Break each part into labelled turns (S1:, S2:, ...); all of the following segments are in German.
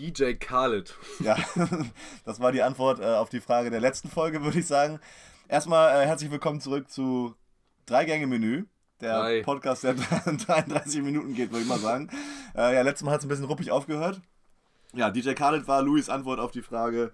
S1: DJ Khaled.
S2: Ja, das war die Antwort äh, auf die Frage der letzten Folge, würde ich sagen. Erstmal äh, herzlich willkommen zurück zu Drei-Gänge-Menü. Der
S1: Drei.
S2: Podcast, der 33 Minuten geht, würde ich mal sagen. Äh, ja, letztes Mal hat es ein bisschen ruppig aufgehört. Ja, DJ Khaled war Louis Antwort auf die Frage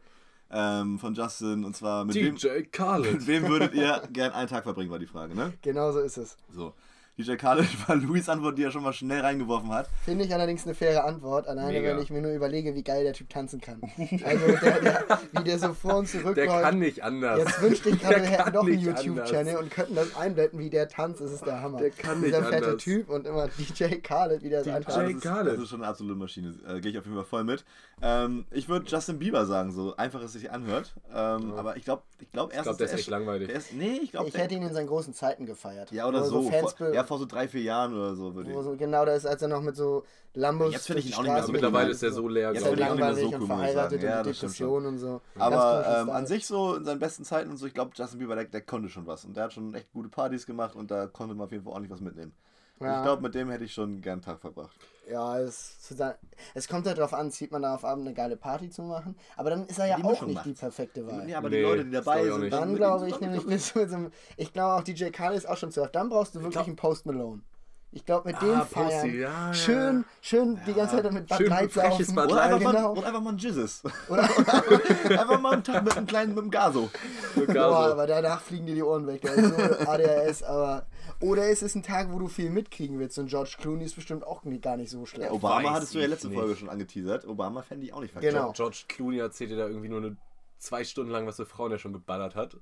S2: ähm, von Justin. Und zwar, mit wem,
S1: DJ Khaled.
S2: mit wem würdet ihr gern einen Tag verbringen, war die Frage, ne?
S3: Genau so ist es.
S2: So. DJ Khaled war Louis Antwort, die er schon mal schnell reingeworfen hat.
S3: Finde ich allerdings eine faire Antwort, alleine
S1: Mega.
S3: wenn ich mir nur überlege, wie geil der Typ tanzen kann. Also der, der, wie der so vor und zurück
S1: Der kann nicht anders.
S3: Jetzt wünschte ich gerade, wir hätten doch einen YouTube-Channel und könnten das einblenden, wie der tanzt. Das ist der Hammer.
S1: Der kann
S3: Dieser
S1: nicht
S3: fette
S1: anders.
S3: Typ und immer DJ Khaled, wie der so
S1: DJ
S3: einfach.
S2: das, ist,
S1: Khaled.
S2: das ist schon eine absolute Maschine. Äh, Gehe ich auf jeden Fall voll mit. Ähm, ich würde Justin Bieber sagen, so einfach es sich anhört. Ähm, Aber ich glaube, ich glaube
S1: ich
S2: erst.
S1: glaube, der ist echt langweilig.
S2: Der ist, nee, ich glaube.
S3: Ich hätte ihn in seinen großen Zeiten gefeiert.
S2: Ja, oder
S3: Wo
S2: so.
S3: Fans
S2: ja, vor so drei, vier Jahren oder so würde ich.
S3: so, genau, da ist, als er noch mit so Lambos.
S2: Jetzt finde ich ihn auch nicht mehr so
S1: Mittlerweile ist der so leer,
S2: Jetzt
S3: Ist
S2: finde
S3: er
S2: ich auch nicht mehr
S3: langweilig
S2: so
S3: und
S2: cool,
S3: verheiratet.
S2: Ja,
S3: und. Depression und so.
S2: Aber ähm, an sich so in seinen besten Zeiten und so, ich glaube, Justin Bieber, der, der konnte schon was. Und der hat schon echt gute Partys gemacht und da konnte man auf jeden Fall ordentlich was mitnehmen.
S3: Ja.
S2: Ich glaube, mit dem hätte ich schon gern einen Tag verbracht.
S3: Ja, es, zu sein- es kommt halt darauf an, zieht man da auf Abend eine geile Party zu machen. Aber dann ist er ja
S2: Die
S3: auch
S2: Mischung
S3: nicht die
S2: macht's.
S3: perfekte Wahl.
S2: Ja, aber
S1: Nee,
S2: die Leute, die dabei sind,
S1: nicht.
S3: Dann glaube ich nämlich, bist du mit so einem, ich glaube auch DJ Khaled ist auch schon zu oft. Dann brauchst du wirklich
S1: glaub-
S3: einen Post Malone. Ich glaube, mit dem
S1: Ah,
S3: feiern.
S1: Ja, ja,
S3: schön, schön die ganze Zeit mit Bud
S1: Schön
S3: Light saufen.
S1: Bud
S2: Oder
S1: Light.
S2: einfach,
S3: genau.
S2: mal, oder einfach mal ein Jizzes.
S3: Oder,
S2: einfach mal einen Tag mit einem kleinen, mit einem Gaso.
S3: boah,
S1: Gaso.
S3: aber danach fliegen dir die Ohren weg. Der ist so ADHS, aber. Oder ist es ein Tag, wo du viel mitkriegen willst? Und George Clooney ist bestimmt auch gar nicht so schlecht.
S2: Obama
S1: weiß
S2: hattest du ja letzte
S1: nicht.
S2: Folge schon angeteasert. Obama fände ich auch nicht verkehrt.
S3: Genau.
S1: George Clooney erzählt dir da irgendwie nur eine zwei Stunden lang, was für Frauen er schon geballert hat.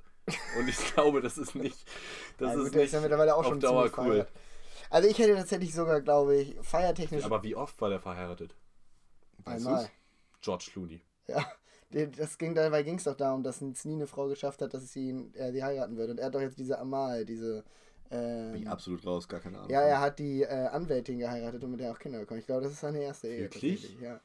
S1: Und ich glaube, das ist nicht. Das
S3: Ja, gut,
S1: ist
S3: der
S1: nicht
S3: ist ja mittlerweile auch
S1: auf
S3: schon
S1: Dauer cool.
S3: verheiratet. Also ich hätte tatsächlich sogar, glaube ich, feiertechnisch
S1: Aber wie oft war der verheiratet?
S2: Weißt
S3: einmal.
S2: du's?
S1: George Clooney.
S3: Ja, das ging, dabei ging es doch darum, dass es nie eine Frau geschafft hat, dass sie ihn, er sie heiraten würde. Und er hat doch jetzt diese Amal, diese.
S2: Bin ich
S3: Ähm,
S2: absolut raus, gar keine Ahnung.
S3: ja, er hat die äh, Anwältin geheiratet und mit der auch Kinder bekommen. Ich glaube, das ist seine erste Ehe.
S1: Wirklich?
S3: Ja.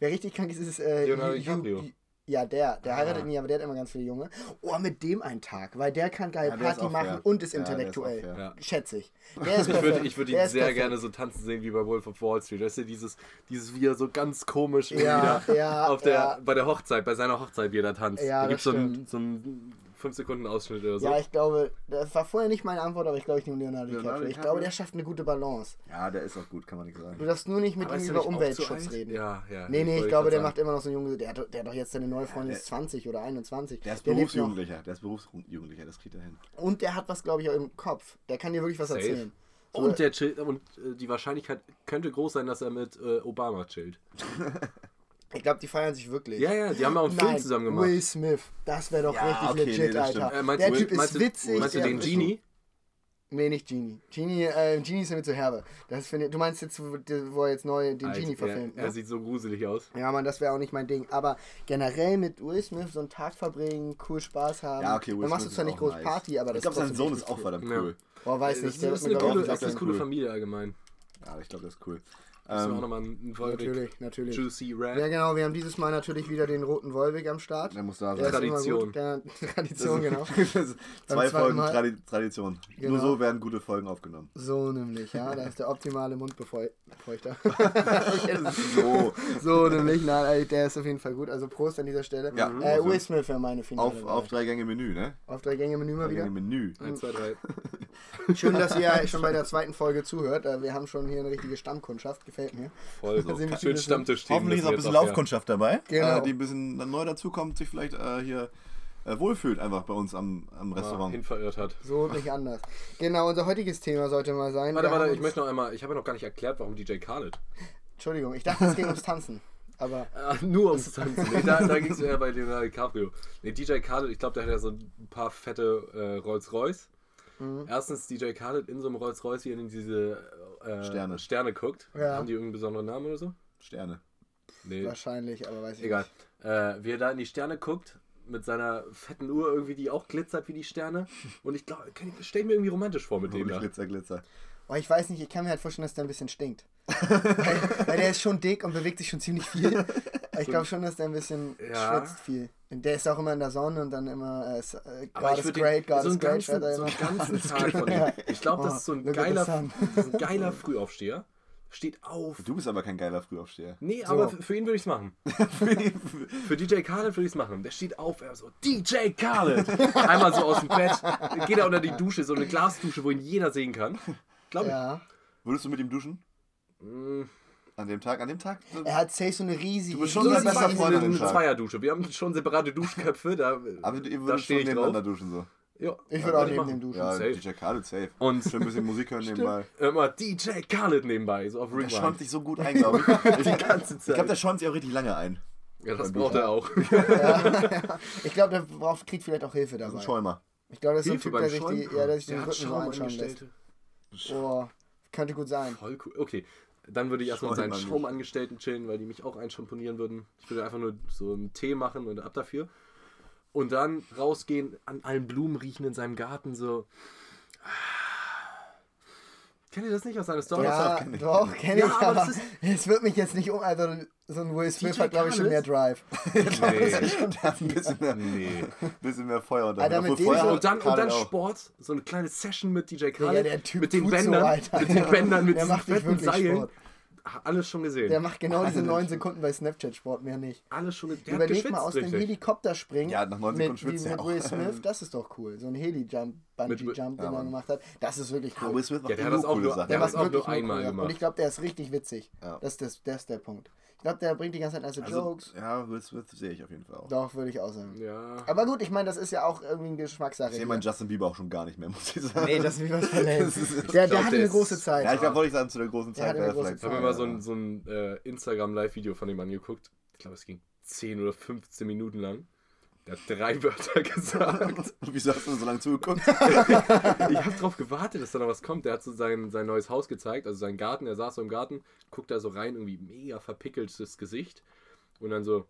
S3: Wer richtig krank ist, ist äh,
S1: Leonardo DiCaprio.
S3: Ja, der. Der
S1: Ah.
S3: heiratet nie, aber der hat immer ganz viele Junge. Oh, mit dem einen Tag, weil der kann geil
S2: Ja, der ist
S3: Party machen
S2: fair.
S3: und ist
S2: Ja, ist
S3: intellektuell.
S1: Ja.
S3: Schätze ich. Der ist
S1: Ich würde, ich würde
S3: Der
S1: ihn
S3: ist
S1: sehr
S3: perfekt.
S1: gerne so tanzen sehen wie bei Wolf of Wall Street. Weißt du, dieses, dieses wie er so ganz komisch
S3: Ja,
S1: wieder
S3: ja,
S1: auf der,
S3: ja.
S1: bei der Hochzeit, bei seiner Hochzeit, wie er da tanzt.
S3: Ja,
S1: da gibt es so einen, so einen 5 Sekunden Ausschnitt oder so.
S3: Ja, ich glaube, das war vorher nicht meine Antwort, aber ich glaube, ich nehme Leonardo,
S2: Leonardo
S3: DiCaprio. Ich
S2: DiCaprio?
S3: glaube, der schafft eine gute Balance.
S2: Ja, der ist auch gut, kann man nicht sagen.
S3: Du darfst nur nicht mit
S1: Aber
S3: ihm
S1: er
S3: über Umweltschutz reden.
S1: Ja, ja.
S3: Nee, nee, ich glaube, der
S1: sagen.
S3: macht immer noch so einen Junge. Der hat, der hat doch jetzt seine neue Freundin
S2: der-
S3: ist 20 oder 21.
S2: Der ist
S3: noch.
S2: Berufsjugendlicher. Der ist Berufsjugendlicher, das kriegt er hin.
S3: Und der hat was, glaube ich, auch im Kopf. Der kann dir wirklich was
S1: Safe.
S3: erzählen. So,
S1: Und, der chillt, und äh, die Wahrscheinlichkeit könnte groß sein, dass er mit äh, Obama chillt.
S3: ich glaube, die feiern sich wirklich.
S1: Ja, ja, die haben ja auch einen Film
S3: Nein,
S1: zusammen gemacht.
S3: Will Smith. Das wäre doch
S2: Ja,
S3: richtig
S2: okay,
S3: legit,
S2: nee,
S3: Alter.
S1: Äh, meinst
S3: der
S1: du,
S3: Typ ist
S1: meinst du,
S3: witzig.
S1: Meinst du den Genie?
S3: Nee, nicht Genie. Genie, äh, Genie ist mir zu herbe. Das finde ich- du meinst jetzt, wo er jetzt neu den
S1: Alter,
S3: Genie verfilmt,
S1: er,
S3: ne?
S1: er sieht so gruselig aus.
S3: Ja, Mann, das wäre auch nicht mein Ding. Aber generell mit Will Smith so einen Tag verbringen, cool Spaß haben.
S2: Ja, okay, Will
S3: Dann machst du zwar nicht groß
S2: nice.
S3: Party, aber das
S2: Ich glaube, sein Sohn ist auch
S3: cool.
S2: verdammt
S1: Ja.
S2: cool.
S3: Boah, weiß
S1: Das
S3: nicht.
S1: ist, das ist eine, coole, das ist eine coole
S3: cool.
S1: Familie allgemein.
S2: Ja, ich glaube, das ist cool.
S1: Müssen wir auch
S2: Ähm,
S1: nochmal einen Volvic
S3: Natürlich, natürlich.
S1: Juicy Red.
S3: Ja, genau, wir haben dieses Mal natürlich wieder den roten Wolwig am Start.
S2: der muss da sein.
S1: Tradition.
S3: Der, Tradition, genau.
S2: Zwei Folgen. Tradi Tradition.
S3: Genau.
S2: Nur so werden gute Folgen aufgenommen.
S3: So nämlich, ja. Da ist der optimale Mundbefeuchter.
S2: So,
S3: so nämlich, nein, der ist auf jeden Fall gut. Also Prost an dieser Stelle.
S2: Ja,
S3: äh,
S2: also
S3: Will Smith wäre meine Finale.
S2: auf, auf drei Gänge Menü, ne?
S3: auf drei Gänge Menü mal
S2: Drei
S3: wieder.
S2: Gänge Menü.
S1: 1, 2, 3.
S3: Schön, dass ihr schon bei der zweiten Folge zuhört. Äh, Wir haben schon hier eine richtige Stammkundschaft. Gefällt mir.
S1: Voll
S3: wir
S1: Schön Stammtisch
S2: Hoffentlich ist auch ein bisschen Laufkundschaft dabei,
S3: Genau.
S2: äh, die ein bisschen neu dazukommt, sich vielleicht äh, hier äh, wohlfühlt einfach bei uns am, am
S1: Restaurant. Hin verirrt hat.
S3: So und nicht anders. Genau, unser heutiges Thema sollte mal sein.
S1: Warte,
S3: wir
S1: warte, ich möchte noch einmal, ich habe ja noch gar nicht erklärt, warum DJ Khaled.
S3: Entschuldigung, ich dachte, es ging ums Tanzen. Aber
S1: Ah, nur ums Tanzen. Nee, da da ging es eher bei Leonardo DiCaprio. Nee, DJ Khaled, ich glaube, der hat ja so ein paar fette äh, Rolls-Royce.
S3: Mhm.
S1: Erstens DJ Khaled in so einem Rolls-Royce hier in diese äh,
S2: Sterne.
S1: Sterne guckt.
S3: Ja.
S1: Haben die irgendeinen besonderen Namen oder so?
S2: Sterne.
S1: Nee,
S3: wahrscheinlich, aber weiß ich
S1: egal. Äh, wie er da in die Sterne guckt, mit seiner fetten Uhr irgendwie, die auch glitzert wie die Sterne. Und ich glaube, stell ich mir irgendwie romantisch vor mit dem da.
S2: Glitzer, Glitzer.
S3: Oh, ich weiß nicht, ich kann mir halt vorstellen, dass der ein bisschen stinkt. weil, weil der ist schon dick und bewegt sich schon ziemlich viel. Ich glaube schon, dass der ein bisschen
S1: Ja.
S3: schwitzt viel. Und der ist auch immer in der Sonne und dann immer äh, äh,
S1: Aber
S3: God is great, God
S1: so
S3: is great.
S1: ganzen, so einen ganzen Tag von ihm. Ich glaube, das ist so ein
S3: Oh,
S1: geiler, ist ein geiler Frühaufsteher. Steht auf.
S2: Du bist aber kein geiler Frühaufsteher.
S1: Nee,
S3: So.
S1: aber für, ihn würde ich es machen. für DJ Khaled würde ich es machen. Der steht auf, er so, DJ Khaled! Einmal so aus dem Bett, geht er unter die Dusche, so eine Glasdusche, wo ihn jeder sehen kann. Glaube ich.
S3: Ja.
S2: Würdest du mit ihm duschen?
S1: Mm,
S2: An dem Tag? An dem Tag?
S3: Er hat safe so eine riesige.
S2: Du bist schon sein
S1: eine
S2: bester Freund an dem
S1: eine
S2: Tag.
S1: Zweierdusche. Wir haben schon separate Duschköpfe, da,
S2: Aber ihr
S1: da
S2: würdet schon
S1: ich
S2: nebeneinander
S1: drauf.
S2: duschen so.
S1: Ja,
S3: Ich würde auch neben dem duschen.
S2: Ja,
S1: Safe.
S2: DJ Khaled, safe.
S1: Und
S2: Schön ein bisschen Musik hören nebenbei.
S1: immer DJ Khaled nebenbei, so auf
S2: Der schäumt
S1: Rewind.
S2: sich so gut ein, glaube ich.
S1: Die ganze
S2: Ich
S1: Zeit.
S2: glaube, der schäumt sich auch richtig lange ein.
S1: ja, das braucht er auch.
S3: Ich glaube, der braucht, kriegt vielleicht auch Hilfe
S2: Das ist ein
S3: dabei.
S2: Schäumer.
S3: Ich glaube, das ist so ein
S1: Hilfe
S3: Typ, der sich, die, ja, der sich den Rücken so anschauen lässt. Oh, könnte gut sein.
S1: Voll cool. Okay, dann würde ich erstmal mit seinen. Schaumangestellten chillen, weil die mich auch einschamponieren würden. Ich würde einfach nur so einen Tee machen und ab dafür. Und dann rausgehen, an allen Blumen riechen in seinem Garten, so. Kennt ihr das nicht aus seiner Story?
S3: Ja,
S2: kenn ich.
S3: doch, kenne
S1: Ja,
S3: ich,
S1: aber
S3: aber es wird mich jetzt nicht um. Also, so ein Will Smith hat, glaube ich, schon mehr? Drive.
S1: Nee.
S2: Der hat ein bisschen mehr,
S1: nee.
S2: bisschen mehr Feuer unter
S3: Alter, mit dem
S2: Feuer
S3: so-
S1: Und dann, und dann. Sport, so eine kleine Session mit DJ Khaled,
S3: der Typ
S1: mit den
S3: so,
S1: Bändern,
S3: Alter.
S1: mit den Bändern, mit diesen
S3: nicht
S1: fetten Seilen.
S3: Sport.
S1: Alles schon gesehen.
S3: Der macht genau diese 9 Sekunden bei Snapchat Sport, mehr nicht.
S1: Alles schon gesehen.
S3: Überleg mal aus dem
S1: richtig.
S3: Helikopter springen.
S2: Ja, nach neun
S3: mit,
S2: Sekunden
S3: wie
S2: schwitzt er
S3: mit
S2: auch.
S3: Will Smith, das ist doch cool. So ein Heli-Jump, Bungee-Jump,
S2: Ja,
S3: den er
S2: Mann.
S3: gemacht hat. Das ist wirklich
S2: Ja,
S3: cool.
S2: Will Smith macht
S1: Ja, der hat das auch nur- der
S3: Der
S1: hat
S3: macht
S1: das auch nur einmal
S3: cool, ja.
S1: gemacht.
S3: Und ich glaube, der ist richtig witzig.
S2: Ja.
S3: Das, ist das, das ist der Punkt. Ich glaube, der bringt die ganze Zeit nice
S2: Also,
S3: Jokes.
S2: ja, Will Smith sehe ich auf jeden Fall auch.
S3: Doch, würde ich auch sagen.
S1: Ja.
S3: Aber gut, ich meine, das ist ja auch irgendwie eine Geschmackssache.
S2: Ich sehe meinen Justin Bieber auch schon gar nicht mehr, muss ich sagen.
S3: nee, das ist wie was verlängert.
S2: Das ist-
S3: Der, der
S1: glaub,
S3: hatte
S1: der
S3: eine große Zeit.
S2: Ja, ich glaube, wollte ich sagen, zu der großen
S3: Der
S2: Zeit
S3: hatte
S2: wäre
S3: eine
S2: er
S3: große
S2: vielleicht.
S1: Ich habe
S3: Zeit.
S1: mir mal so ein, so ein äh, Instagram-Live-Video von ihm angeguckt. Ich glaube, es ging 10 oder 15 Minuten lang. Der hat drei Wörter gesagt.
S2: Wieso hast du so lange zugeguckt?
S1: ich habe drauf gewartet, dass da noch was kommt. Der hat so sein, sein neues Haus gezeigt, also seinen Garten. Er saß so im Garten, guckt da so rein, irgendwie mega verpickeltes Gesicht. Und dann so.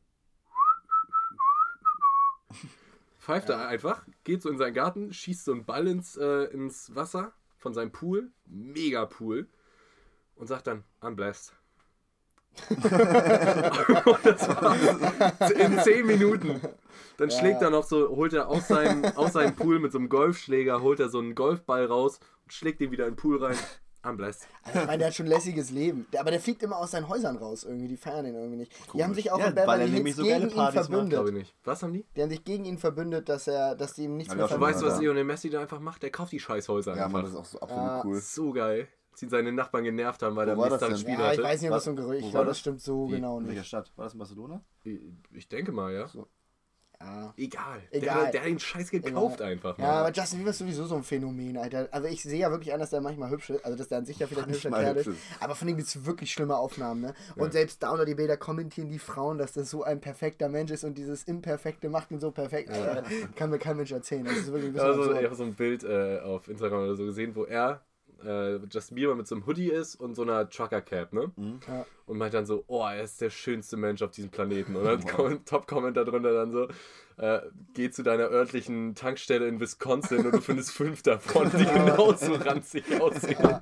S1: Pfeift er einfach, geht so in seinen Garten, schießt so einen Ball ins, äh, ins Wasser von seinem Pool, mega Pool, und sagt dann, I'm blessed. und das war in 10 Minuten. Dann
S3: Ja.
S1: schlägt er noch so, holt er aus seinem, aus seinem Pool mit so einem Golfschläger, holt er so einen Golfball raus und schlägt den wieder in den Pool rein. I'm blessed.
S3: Also ich meine, der hat schon ein lässiges Leben. Der, aber der fliegt immer aus seinen Häusern raus irgendwie. Die feiern den irgendwie nicht. Die haben sich auch
S2: Ja,
S3: in
S2: weil er
S3: Beverly Hills
S2: so
S3: gegen ihn
S2: macht,
S3: verbündet.
S1: Glaube ich nicht. Was haben die?
S3: Die haben sich gegen ihn verbündet, dass er, dass die ihm nichts
S2: Hab
S3: mehr
S2: ich auch schon
S1: Du weißt, was
S2: Ja.
S1: Lionel Messi da einfach macht? Der kauft die Scheißhäuser
S2: Ja,
S1: einfach.
S2: Mann, das ist auch so absolut
S3: Ja.
S2: cool.
S1: So geil. Als ihn seine Nachbarn genervt haben, weil er am nächsten? Spiel
S3: Ja, ich
S1: hatte.
S3: weiß nicht,
S2: Was-
S3: so ein Gerücht Ich
S2: war
S3: glaube,
S2: das?
S3: das stimmt so
S2: Wie?
S3: genau
S2: In welcher
S3: nicht.
S2: Stadt? War das in Barcelona?
S1: Ich denke mal, ja.
S3: Ja.
S1: Egal.
S3: Egal.
S1: Der, der hat den Scheiß gekauft einfach.
S3: Ja,
S1: Mann.
S3: aber Justin Bieber ist sowieso so ein Phänomen, Alter. Also ich sehe ja wirklich an, dass der manchmal hübsch ist. Also dass der an sich ja vielleicht ein hübscher
S2: Manchmal
S3: Kerl ist. Aber von ihm gibt es wirklich schlimme Aufnahmen, ne? Und
S1: Ja.
S3: selbst da unter die Bilder kommentieren die Frauen, dass das so ein perfekter Mensch ist und dieses Imperfekte macht ihn so perfekt. Alter, kann mir kein Mensch erzählen. Das ist wirklich ein
S1: Ich
S3: bisschen
S1: habe so, ich
S3: absurd.
S1: hab so ein Bild äh, auf Instagram oder so gesehen, wo er, äh, Justin Bieber mit so einem Hoodie ist und so einer Trucker Cap, ne?
S3: Ja.
S1: Und meint dann so, oh, er ist der schönste Mensch auf diesem Planeten. Und dann kommt Top-Comment darunter dann so, äh, geh zu deiner örtlichen Tankstelle in Wisconsin und du findest fünf davon, die genauso ranzig aussehen.
S3: Ja,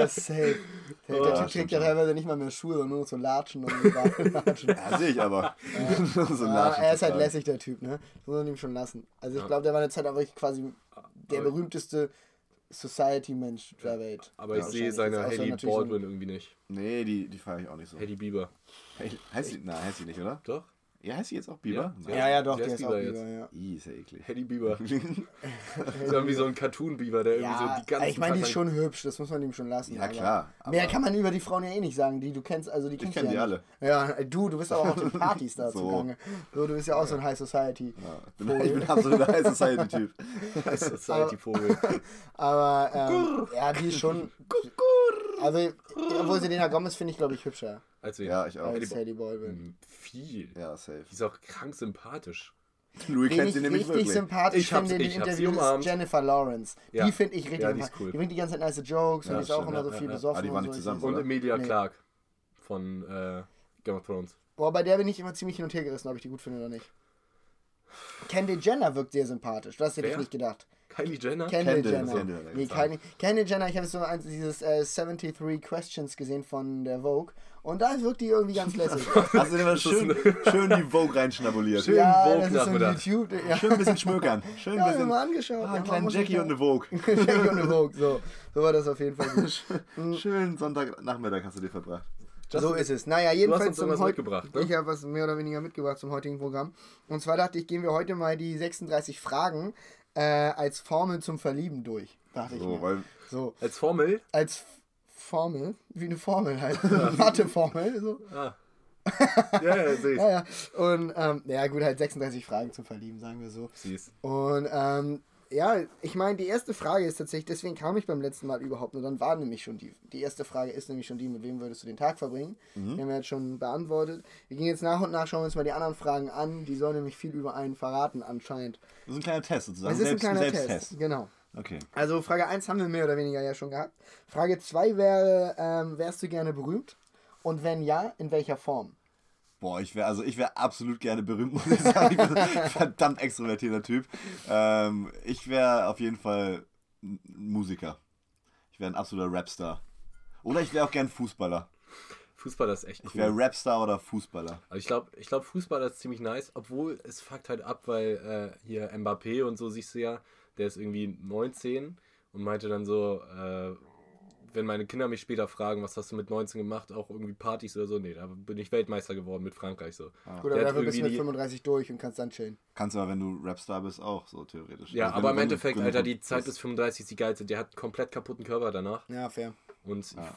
S3: ja, safe. Der,
S1: Oh,
S3: der Typ trägt ja teilweise nicht mal mehr Schuhe, sondern nur noch so Latschen und so Latschen.
S2: Ja, sehe ich aber. so
S3: Ja,
S2: Latschen
S3: er ist halt lässig, der Typ, ne? Das muss man ihm schon lassen. Also ich
S1: Ja.
S3: glaube, der war eine Zeit auch wirklich quasi der
S1: Aber-
S3: berühmteste Society-Mensch der Welt.
S1: Aber ich sehe seine Haley
S3: ein-
S1: Baldwin irgendwie nicht.
S2: Nee, die, die feiere ich auch nicht so.
S1: Haley Bieber.
S2: Hey, heißt sie? Nein, heißt sie nicht, oder?
S1: Doch?
S2: Ja, heißt sie jetzt auch Bieber?
S1: Ja.
S3: Ja, ja, doch,
S1: Der
S3: der
S1: ist
S3: ist auch
S1: Bieber
S3: Bieber,
S1: jetzt.
S3: ja.
S2: Ih, ist ja eklig.
S1: Haley Bieber. ist irgendwie so ein Cartoon-Bieber, der irgendwie
S3: Ja,
S1: so die ganze
S3: ich meine, die ist schon hübsch, das muss man ihm schon lassen.
S2: Ja,
S3: aber
S2: klar,
S3: Mehr
S2: aber-
S3: kann man über die Frauen ja eh nicht sagen, die du kennst, also die kennst
S2: kenn
S3: du
S2: die
S3: ja
S2: alle.
S3: Ja, du, du bist aber auch auf den Partys da
S2: So.
S3: zugange. So, du bist ja auch so ein High Society.
S2: Ja, ich, bin, ich bin absolut ein High Society-Typ.
S1: Society-Vogel.
S3: Aber, ähm, ja, die ist schon. Also, obwohl Selena Gomez finde ich, glaube ich, hübscher
S1: Also,
S2: Ja, ich auch.
S1: Haley
S3: als Sadie Baldwin.
S1: Hm, Viel.
S2: Ja, safe.
S1: Die ist auch krank sympathisch.
S2: Louis
S3: Wen
S2: kennt
S3: ich
S2: sie nämlich
S3: richtig
S2: wirklich.
S3: sympathisch
S1: Ich
S3: finde, die
S1: ich hab sie
S3: Interviews ist. Jennifer Lawrence.
S1: Ja.
S3: Die finde ich richtig
S1: Ja, die cool.
S3: Die bringt die ganze Zeit nice Jokes
S1: Ja,
S3: und die ist auch immer
S1: ja,
S3: so viel
S1: ja.
S3: besoffen.
S2: Ah, die waren
S3: und
S2: nicht
S3: so.
S2: zusammen,
S1: Und
S2: oder?
S1: Emilia
S3: Nee.
S1: Clark von äh, Game of Thrones.
S3: Boah, bei der bin ich immer ziemlich hin und her gerissen, ob ich die gut finde oder nicht. Kendall Jenner wirkt sehr sympathisch. Das hätte ich
S1: Wer?
S3: nicht gedacht.
S1: Kylie Jenner?
S3: Kendall,
S2: Kendall,
S3: Jenner.
S2: Kendall
S3: nee. Kylie, Kendall Jenner, ich habe so ein, dieses äh, 73 Questions gesehen von der Vogue Und da wirkt die irgendwie ganz lässig.
S2: Hast du mal schön, schön die Vogue reinschnabuliert?
S1: Schön
S3: ja,
S1: Vogue
S3: das ist so. YouTube. Ja,
S2: Schön ein bisschen schmökern. Schön ein
S3: ja,
S2: bisschen.
S3: mal angeschaut.
S2: Ah,
S3: Ja,
S2: einen kleinen Jackie und eine Vogue.
S3: Jackie und eine Vogue. So, so war das auf jeden Fall gut.
S2: Schön Sonntagnachmittag hast du dir verbracht.
S3: So ist es. Naja,
S1: Du hast
S3: jedenfalls
S1: uns
S3: zum
S1: mitgebracht, ne?
S3: Ich habe was mehr oder weniger mitgebracht zum heutigen Programm. Und zwar dachte ich, gehen wir heute mal die 36 Fragen äh, als Formel zum Verlieben durch. Dachte ich
S2: So,
S3: mir.
S2: weil
S3: So,
S1: Als Formel.
S3: als Formel, wie eine Formel halt. Matheformel. So.
S1: Ah. Ja, ja, sehe ich.
S3: Ja, ja. Und ähm, ja gut, halt 36 Fragen zum Verlieben, sagen wir so.
S1: Siehst.
S3: Und ähm, ja, ich meine, die erste Frage ist tatsächlich, deswegen kam ich beim letzten Mal überhaupt nur, dann war nämlich schon die, die erste Frage ist nämlich schon die, mit wem würdest du den Tag verbringen? Die haben wir jetzt schon beantwortet. Wir gehen jetzt nach und nach, schauen wir uns mal die anderen Fragen an, die sollen nämlich viel über einen verraten anscheinend.
S2: das ist ein kleiner Test sozusagen.
S3: Es ist ein kleiner
S2: Selbsttest.
S3: Test, genau.
S2: Okay.
S3: Also Frage 1 haben wir mehr oder weniger ja schon gehabt. Frage 2 wäre, ähm, wärst du gerne berühmt? Und wenn ja, in welcher Form?
S2: Boah, ich wäre also ich wäre absolut gerne berühmt, muss ich sagen. Ich bin ein verdammt extrovertierter Typ. Ähm, ich wäre auf jeden Fall ein Musiker. Ich wäre ein absoluter Rapstar. Oder ich wäre auch gern Fußballer.
S1: Fußball ist echt
S2: Ich
S1: cool.
S2: wäre Rapstar oder Fußballer.
S1: Also ich glaube, ich glaub, Fußball ist ziemlich nice, obwohl es fuckt halt ab, weil äh, hier Mbappé und so siehst du ja, der ist irgendwie 19 und meinte dann so, äh, wenn meine Kinder mich später fragen, was hast du mit 19 gemacht, auch irgendwie Partys oder so, nee, da bin ich Weltmeister geworden mit Frankreich so.
S3: Gut, aber
S1: hat
S3: dafür bist du mit
S1: die-
S3: 35 durch und kannst dann chillen.
S2: Kannst du aber, wenn du Rapstar bist, auch so theoretisch.
S1: Ja,
S2: Also
S1: aber im Endeffekt, Alter,
S2: gut
S1: die Zeit bis 35 ist die geilste. Der hat komplett kaputten Körper danach.
S3: Ja, fair.
S1: Und, ich,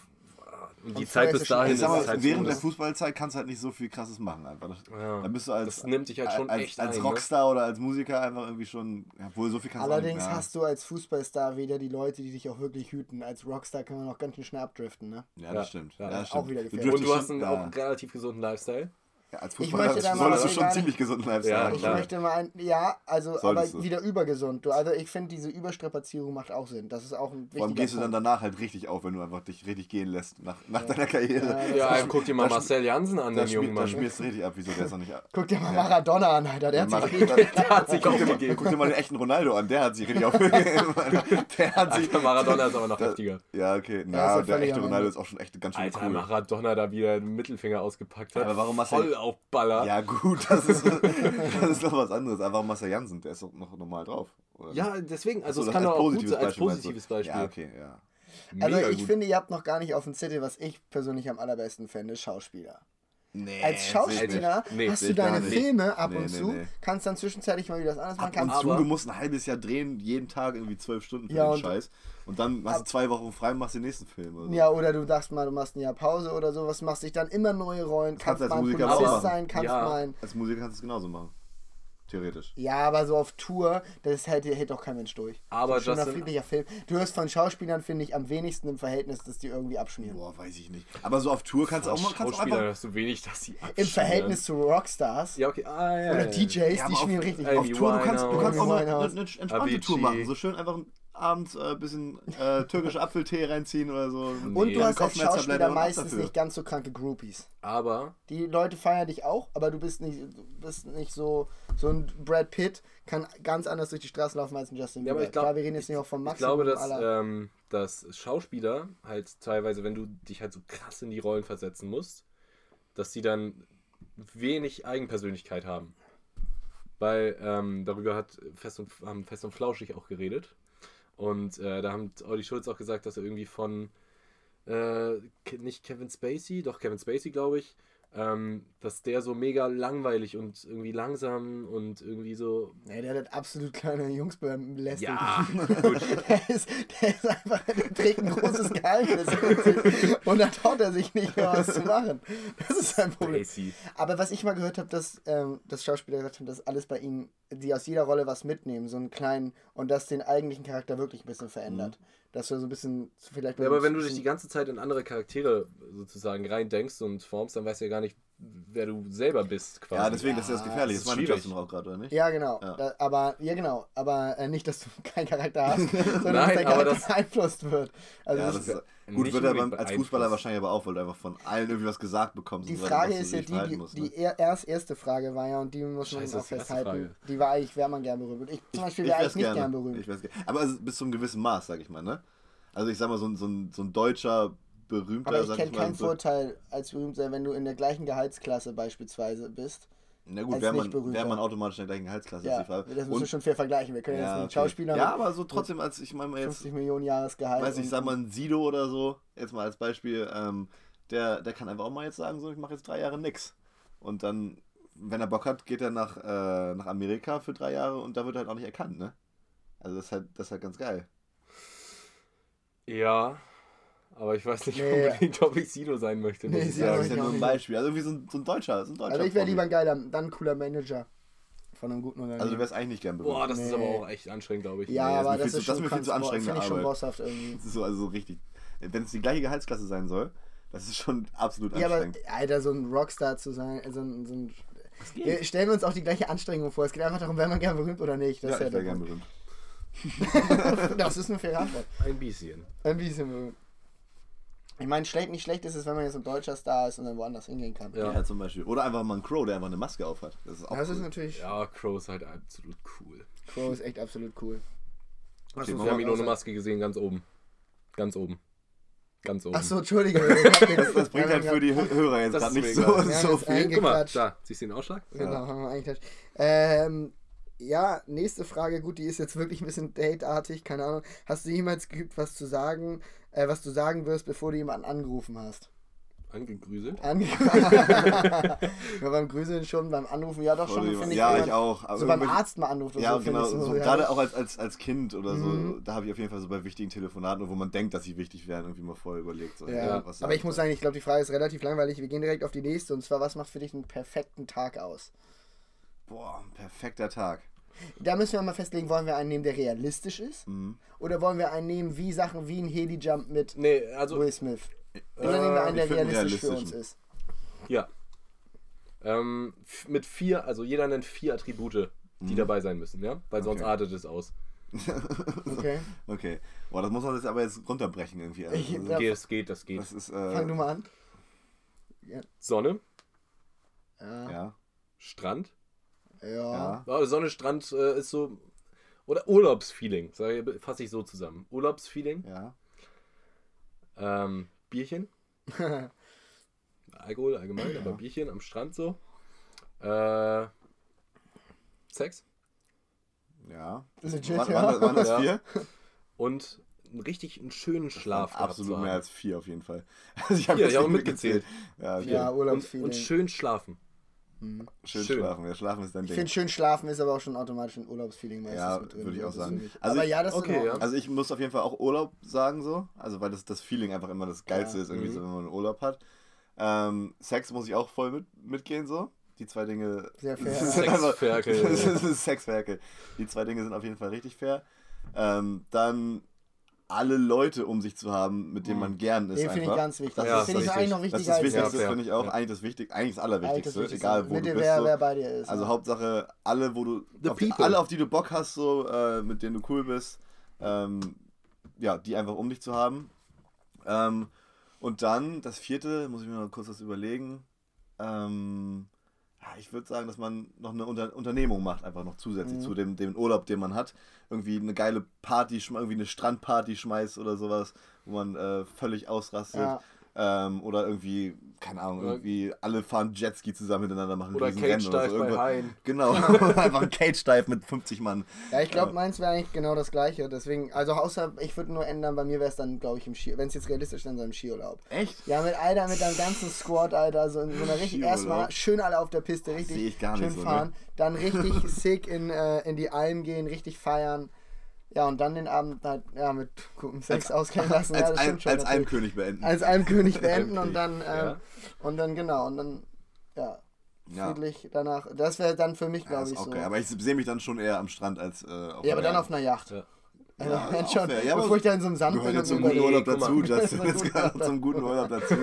S1: und die Zeit bis dahin ist
S2: mal,
S1: halt
S2: während
S1: so,
S2: der Fußballzeit kannst du halt nicht so viel krasses machen einfach. Das,
S1: Ja,
S2: dann bist du als,
S1: das nimmt dich halt schon
S2: als,
S1: echt
S2: als
S1: ein, ne?
S2: Rockstar oder als Musiker einfach irgendwie schon, ja, wohl so viel kannst
S3: Allerdings
S2: du
S3: hast du als Fußballstar wieder die Leute, die dich auch wirklich hüten. Als Rockstar kann man auch ganz schön schnell abdriften, ne?
S2: ja. ja, das stimmt.
S1: Ja,
S2: Ja,
S1: das
S3: ist auch
S2: stimmt.
S3: wieder
S2: Du
S3: gefährlich.
S1: Und du hast einen
S2: ja.
S1: auch relativ gesunden Lifestyle.
S2: Ja, als
S3: Ich
S2: Fußballer
S3: möchte da mal
S2: solltest du schon ziemlich gesunden Lifestyle
S1: Ja,
S2: haben.
S3: Ich möchte mal ein, ja, also
S2: Solltest
S3: aber
S2: du.
S3: wieder übergesund. Du, also ich finde diese Überstrapazierung macht auch Sinn. Das ist auch ein wichtiger
S2: allem gehst du dann
S3: Punkt.
S2: danach halt richtig auf, wenn du einfach dich richtig gehen lässt nach, nach deiner Karriere.
S1: Ja, guck dir mal Marcel Jansen an, den jungen
S2: schmier, da
S1: Mann.
S2: schmierst du richtig ab, wieso der ist noch nicht ab.
S3: Guck dir mal Maradona an, Alter. Der hat
S2: Mar-
S3: sich richtig
S1: Der hat sich aufgegeben.
S2: guck dir mal den echten Ronaldo an, der hat sich richtig aufgegeben. der hat sich.
S1: Alter, Maradona ist aber noch heftiger.
S2: Ja, okay.
S3: Ja,
S2: Na,
S3: ja
S2: der echte Ronaldo ist auch schon echt ganz schön
S1: Alter,
S2: cool.
S1: Maradona da wieder den Mittelfinger ausgepackt hat.
S2: Aber warum Marcel-
S1: Voll auf Baller.
S2: Ja, gut, das ist, das ist noch was anderes. Aber Marcel Jansen, der ist doch noch normal drauf. oder?
S1: Ja, deswegen, also es kann
S2: das
S1: doch auch gut
S2: positives
S1: sein als positives Beispiel.
S2: Ja, okay, ja.
S3: Also
S1: Mega
S3: ich
S1: gut.
S3: finde, ihr habt noch gar nicht auf dem Zettel, was ich persönlich am allerbesten fände, Schauspieler.
S2: Nee,
S3: Als Schauspieler.
S1: Nee,
S3: hast du deine
S2: nicht.
S3: Filme ab
S2: Nee,
S3: und zu, kannst dann zwischenzeitlich mal wieder was anderes machen.
S2: Ab und zu, du musst ein halbes Jahr drehen, jeden Tag irgendwie zwölf Stunden für
S3: Ja,
S2: den
S3: und-
S2: Scheiß. Und dann hast du zwei Wochen frei und machst den nächsten Film. Oder so.
S3: ja, oder du dachtest mal, du machst ein Jahr Pause oder sowas, machst dich dann immer neue Rollen,
S2: kannst
S3: kannst mal ein
S2: Musiker
S3: Polizist sein, kannst
S1: Ja.
S3: mal
S2: Als Musiker kannst du es genauso machen. Theoretisch.
S3: Ja, aber so auf Tour, das hält, hält doch kein Mensch durch.
S1: Aber
S3: so ein
S1: Justin-
S3: friedlicher Film. Du hörst von Schauspielern, finde ich, am wenigsten im Verhältnis, dass die irgendwie abschmieren.
S2: Boah, weiß ich nicht. Aber so auf Tour kannst du auch mal kannst
S1: Schauspieler hast du wenig, dass sie
S3: Im
S1: abschmieren.
S3: Verhältnis zu Rockstars
S1: Ja, okay. Ah, ja,
S3: oder
S1: ja.
S3: DJs,
S2: Ja,
S3: die
S2: auf-
S3: schmieren richtig.
S2: Auf Tour, du kannst, du kannst auch mal eine, eine entspannte. Tour machen. So schön einfach abends ein äh, bisschen äh, türkische Apfeltee reinziehen oder so.
S3: Und
S1: Nee.
S3: du hast als Schauspieler
S2: und
S3: meistens
S2: dafür.
S3: nicht ganz so kranke Groupies.
S1: Aber
S3: Die Leute feiern dich auch, aber du bist nicht, bist nicht so, so ein Brad Pitt kann ganz anders durch die Straße laufen als ein Justin
S1: Ja,
S3: Bieber.
S1: aber ich glaub-
S3: Klar, wir reden jetzt nicht auch vom
S1: ich
S3: Maximum
S1: glaube, dass, ähm, dass Schauspieler halt teilweise, wenn du dich halt so krass in die Rollen versetzen musst, dass die dann wenig Eigenpersönlichkeit haben. Weil ähm, darüber hat Fest und, haben Fest und Flauschig auch geredet. Und äh, da haben Olli Schulz auch gesagt, dass er irgendwie von äh, nicht Kevin Spacey, doch Kevin Spacey, glaube ich, ähm, dass der so mega langweilig und irgendwie langsam und irgendwie so.
S3: Nee, der hat absolut kleine Jungs belästigt.
S1: Ja, gut.
S3: Der ist, der ist einfach, der trägt ein großes Geheimnis und da traut er sich nicht mehr was zu machen. Das ist sein Problem.
S1: Spacey.
S3: Aber was ich mal gehört habe, dass, ähm, dass Schauspieler gesagt haben, dass alles bei ihnen, die aus jeder Rolle was mitnehmen, so einen kleinen, und das den eigentlichen Charakter wirklich ein bisschen verändert. Dass du so ein bisschen, vielleicht
S1: Mhm. Ja, aber wenn du dich die ganze Zeit in andere Charaktere sozusagen reindenkst und formst, dann weißt du ja gar nicht, wer du selber bist. Quasi.
S2: Ja, deswegen, das ist ja das
S3: Ja,
S2: Gefährliche.
S1: das
S2: Das
S1: ist
S2: war. Justin auch gerade, oder nicht?
S3: Ja, genau.
S2: Ja.
S3: Da, aber, ja, genau. Aber äh, nicht, dass du keinen Charakter hast, sondern
S1: Nein,
S3: dass dein
S1: aber
S3: Charakter
S1: das-
S3: beeinflusst wird. Also
S2: Ja,
S3: das ist,
S2: gut, wird er als Fußballer wahrscheinlich aber auch, weil du einfach von allen irgendwie was gesagt bekommst.
S3: die Frage ist ja die, die,
S2: musst,
S3: die
S2: ne?
S3: er, erst erste Frage war ja, und die muss man
S1: Scheiße,
S3: auch
S1: die
S3: festhalten. Die war eigentlich, wäre man gern berühmt. Ich zum Beispiel wäre eigentlich nicht
S2: gerne.
S3: gern berühmt.
S2: Ich. Aber also bis zu einem gewissen Maß, sag ich mal, ne? Also ich sag mal, so, ein- so, ein, so ein deutscher berühmter,
S3: Aber ich
S2: sag
S3: kenne
S2: mal,
S3: keinen
S2: so-
S3: Vorteil als berühmt sein, wenn du in der gleichen Gehaltsklasse beispielsweise bist.
S2: Na gut, wäre man, wär man automatisch in der gleichen Gehaltsklasse,
S3: Ja,
S2: ist die Frage.
S3: das müssen wir
S2: Und-
S3: schon fair vergleichen. Wir können jetzt
S2: ja,
S3: einen
S2: okay.
S3: Schauspieler
S2: ja, aber so trotzdem, als ich meine mal jetzt,
S3: 50 Millionen Jahresgehalt.
S2: weiß ich, sag mal ein Sido oder so, jetzt mal als Beispiel, ähm, der, der kann einfach auch mal jetzt sagen, so, ich mache jetzt drei Jahre nix. Und dann, wenn er Bock hat, geht er nach, äh, nach Amerika für drei Jahre und da wird er halt auch nicht erkannt, ne? Also das ist halt, das ist halt ganz geil.
S1: Ja, aber ich weiß nicht
S3: Nee.
S1: unbedingt, ob ich Sido sein möchte.
S3: Nee,
S1: ich
S3: Sido
S2: Ja, das ist ja nur ein. Beispiel. Also irgendwie so ein, so ein Deutscher, so ein Deutscher.
S3: Also ich wäre lieber ein geiler, dann ein cooler Manager von einem guten Unternehmen.
S2: Also du wärst eigentlich nicht gern berühmt.
S1: Boah, das ist
S3: Nee.
S1: aber auch echt anstrengend, glaube ich.
S3: ja,
S2: nee, das ist
S3: aber
S2: mir
S3: das
S2: viel
S3: ist
S2: zu- das
S3: schon
S2: ist mir viel zu
S3: krank-
S2: anstrengende
S3: Finde ich schon bosshaft irgendwie.
S2: Das ist so, also so richtig. Wenn es die gleiche Gehaltsklasse sein soll, das ist schon absolut
S3: Ja, aber
S2: anstrengend.
S3: Alter, so ein Rockstar zu sein, also ein, so ein wir stellen wir uns auch die gleiche Anstrengung vor. Es geht einfach darum, wäre man gern berühmt oder nicht. Das
S2: ja,
S3: ist ja
S2: ich wäre gern berühmt.
S3: Das ist eine faire Antwort.
S1: Ein bisschen.
S3: Ein bisschen berühmt. Ich meine, schlecht, nicht schlecht ist es, wenn man jetzt ein deutscher Star ist und dann woanders hingehen kann.
S1: Ja.
S2: Ja. zum Beispiel. Oder einfach mal ein Crow, der einfach eine Maske aufhat. Das ist auch
S3: Das
S2: cool.
S3: ist natürlich,
S1: Ja, Crow ist halt absolut cool.
S3: Crow ist echt absolut cool.
S2: Okay,
S1: Wir haben ihn ohne
S3: außer-
S1: Maske gesehen, ganz oben. Ganz oben. Ganz oben.
S3: Achso, Entschuldige. ich hab den-
S2: das, das bringt halt für die Hö- Hörer jetzt
S1: Das
S2: gerade
S1: ist
S2: nicht
S1: mir
S2: so, so viel.
S1: Guck mal, da, siehst du den Ausschlag?
S3: Genau,
S1: Ja.
S3: haben wir eingeklatscht. Ähm, ja, nächste Frage, gut, die ist jetzt wirklich ein bisschen dateartig, keine Ahnung. Hast du jemals geübt, was zu sagen, äh, was du sagen wirst, bevor du jemanden angerufen hast?
S1: Angegrüselt.
S3: Ange ja, beim Grüßeln schon, beim Anrufen, ja doch schon, finde ich.
S2: ja, ich auch. Aber
S3: So beim Arzt mal anruft oder
S2: Ja,
S3: so,
S2: genau.
S3: so,
S2: So,
S3: ja,
S2: gerade auch als, als, als Kind oder so,
S3: Mhm.
S2: da habe ich auf jeden Fall so bei wichtigen Telefonaten, wo man denkt, dass sie wichtig wären, irgendwie mal vorher überlegt. So,
S3: Ja,
S2: was
S3: aber ich muss sagen, ich glaube, die Frage ist relativ langweilig. Wir gehen direkt auf die nächste und zwar, was macht für dich einen perfekten Tag aus?
S2: Boah, ein perfekter Tag.
S3: Da müssen wir mal festlegen, wollen wir einen nehmen, der realistisch ist?
S2: Mhm.
S3: Oder wollen wir einen nehmen, wie Sachen wie ein Heli-Jump mit
S1: Nee, also,
S3: Will Smith? Oder
S1: Äh,
S3: nehmen wir einen, der realistisch für uns ist?
S1: ja. Ähm, mit vier, also jeder nennt vier Attribute, die
S2: Mhm.
S1: dabei sein müssen, ja? Weil sonst
S2: Okay.
S1: artet es aus.
S3: Okay,
S2: Okay. Boah, das muss man jetzt aber jetzt runterbrechen irgendwie. Also,
S3: Ich-.
S1: Geht, das geht, das geht.
S2: das ist, äh,
S3: fang du mal an.
S1: Sonne,
S3: Ja.
S2: Ja,
S1: Strand.
S3: Ja.
S2: ja.
S1: Ja, Sonne, Strand äh, ist so. Oder Urlaubsfeeling, fasse ich so zusammen. Urlaubsfeeling,
S2: ja.
S1: ähm, Bierchen. Alkohol allgemein, aber Bierchen am Strand so. Äh, Sex
S2: Ja.
S3: Legit,
S2: Waren,
S3: ja.
S2: waren, waren das
S1: Ja.
S2: vier?
S1: und einen richtig einen schönen Schlaf.
S2: Absolut mehr als vier auf jeden Fall. Also ich habe nicht
S1: mitgezählt.
S2: Ja, okay.
S3: Ja,
S1: Und,
S3: Urlaubsfeeling.
S1: und schön schlafen.
S2: Schön,
S1: schön.
S2: schlafen. Ja, schlafen ist dein
S3: ich
S2: Ding.
S3: finde, schön schlafen ist aber auch schon automatisch ein Urlaubsfeeling meistens
S2: Ja,
S3: mit drin.
S2: würde ich auch
S3: ist
S2: sagen. Also
S3: aber
S2: ich-
S3: ja, das ist
S1: okay,
S3: Ordnung.
S1: ja.
S2: Also ich muss auf jeden Fall auch Urlaub sagen so, also weil das, das Feeling einfach immer das Geilste
S3: Ja.
S2: ist, irgendwie
S1: Mhm.
S2: so, wenn man einen Urlaub hat. Ähm, Sex muss ich auch voll mit, mitgehen so. Die zwei Dinge
S3: Sehr fair.
S1: Sexferkel.
S2: ist Sexwerke. Die zwei Dinge sind auf jeden Fall richtig fair. Ähm, dann alle Leute um sich zu haben, mit denen man gern ist
S3: Den finde ich ganz wichtig.
S2: Das
S1: Ja,
S3: Das finde ich eigentlich noch
S2: Das ist
S3: wichtiger
S2: das
S3: als
S2: Wichtigste,
S3: Sex.
S1: Ja, fair.
S2: finde ich auch. Eigentlich das, Wichtig, eigentlich das
S3: Eigentlich
S2: Allerwichtigste,
S3: das Wichtigste.
S2: egal wo du bist.
S3: wer,
S2: so.
S3: wer bei dir ist.
S2: Also. Hauptsache alle, wo du auf die, alle, auf die du Bock hast, so äh, mit denen du cool bist, ähm, ja, die einfach um dich zu haben. Ähm, und dann das vierte, muss ich mir noch kurz was überlegen. Ähm, ja, ich würde sagen, dass man noch eine Unter Unternehmung macht, einfach noch zusätzlich
S3: Mhm.
S2: zu dem, dem Urlaub, den man hat. Irgendwie eine geile Party, irgendwie eine Strandparty schmeißt oder sowas, wo man äh, völlig ausrastet.
S3: Ja.
S2: Ähm, oder irgendwie, keine Ahnung,
S1: Oder-
S2: irgendwie alle fahren Jetski zusammen miteinander, machen
S1: Oder
S2: ein
S1: Cage
S2: Riesenrennen oder so.
S1: bei
S2: Irgendwas-
S1: Haien.
S2: Genau, einfach ein Cage-Dive mit 50 Mann.
S3: Ja, ich glaube, meins wäre eigentlich genau das gleiche. Deswegen, also außer, ich würde nur ändern, bei mir wäre es dann, glaube ich, im Ski. Wenn es jetzt realistisch dann so im Skiurlaub.
S2: Echt?
S3: Ja, mit Alter, mit deinem ganzen Squad, Alter, so in so einer richtig erstmal schön alle auf der Piste, richtig
S2: Sehe ich gar nicht
S3: schön
S2: so, ne?
S3: fahren, dann richtig sick in, äh, in die Alm gehen, richtig feiern. Ja, und dann den Abend halt, ja, mit gutem Sex ausgehen lassen. ja,
S2: Als,
S3: das
S2: ein,
S3: schon.
S2: als. Almkönig beenden.
S3: als Almkönig beenden und dann,
S1: ja.
S3: und dann genau, und dann, ja,
S2: ja.
S3: friedlich danach. Das wäre dann für mich,
S2: Ja,
S3: glaube ich, so.
S2: okay. Aber ich sehe mich dann schon eher am Strand als äh, auf
S3: Ja, aber dann auf einer Yacht.
S1: Ja.
S3: Also,
S2: Ja,
S3: wenn schon,
S2: fair. Ja, aber
S3: bevor ich da in so einem Sand bin und
S2: zum guten Urlaub dazu, Justin. Das gehört zum guten Urlaub dazu.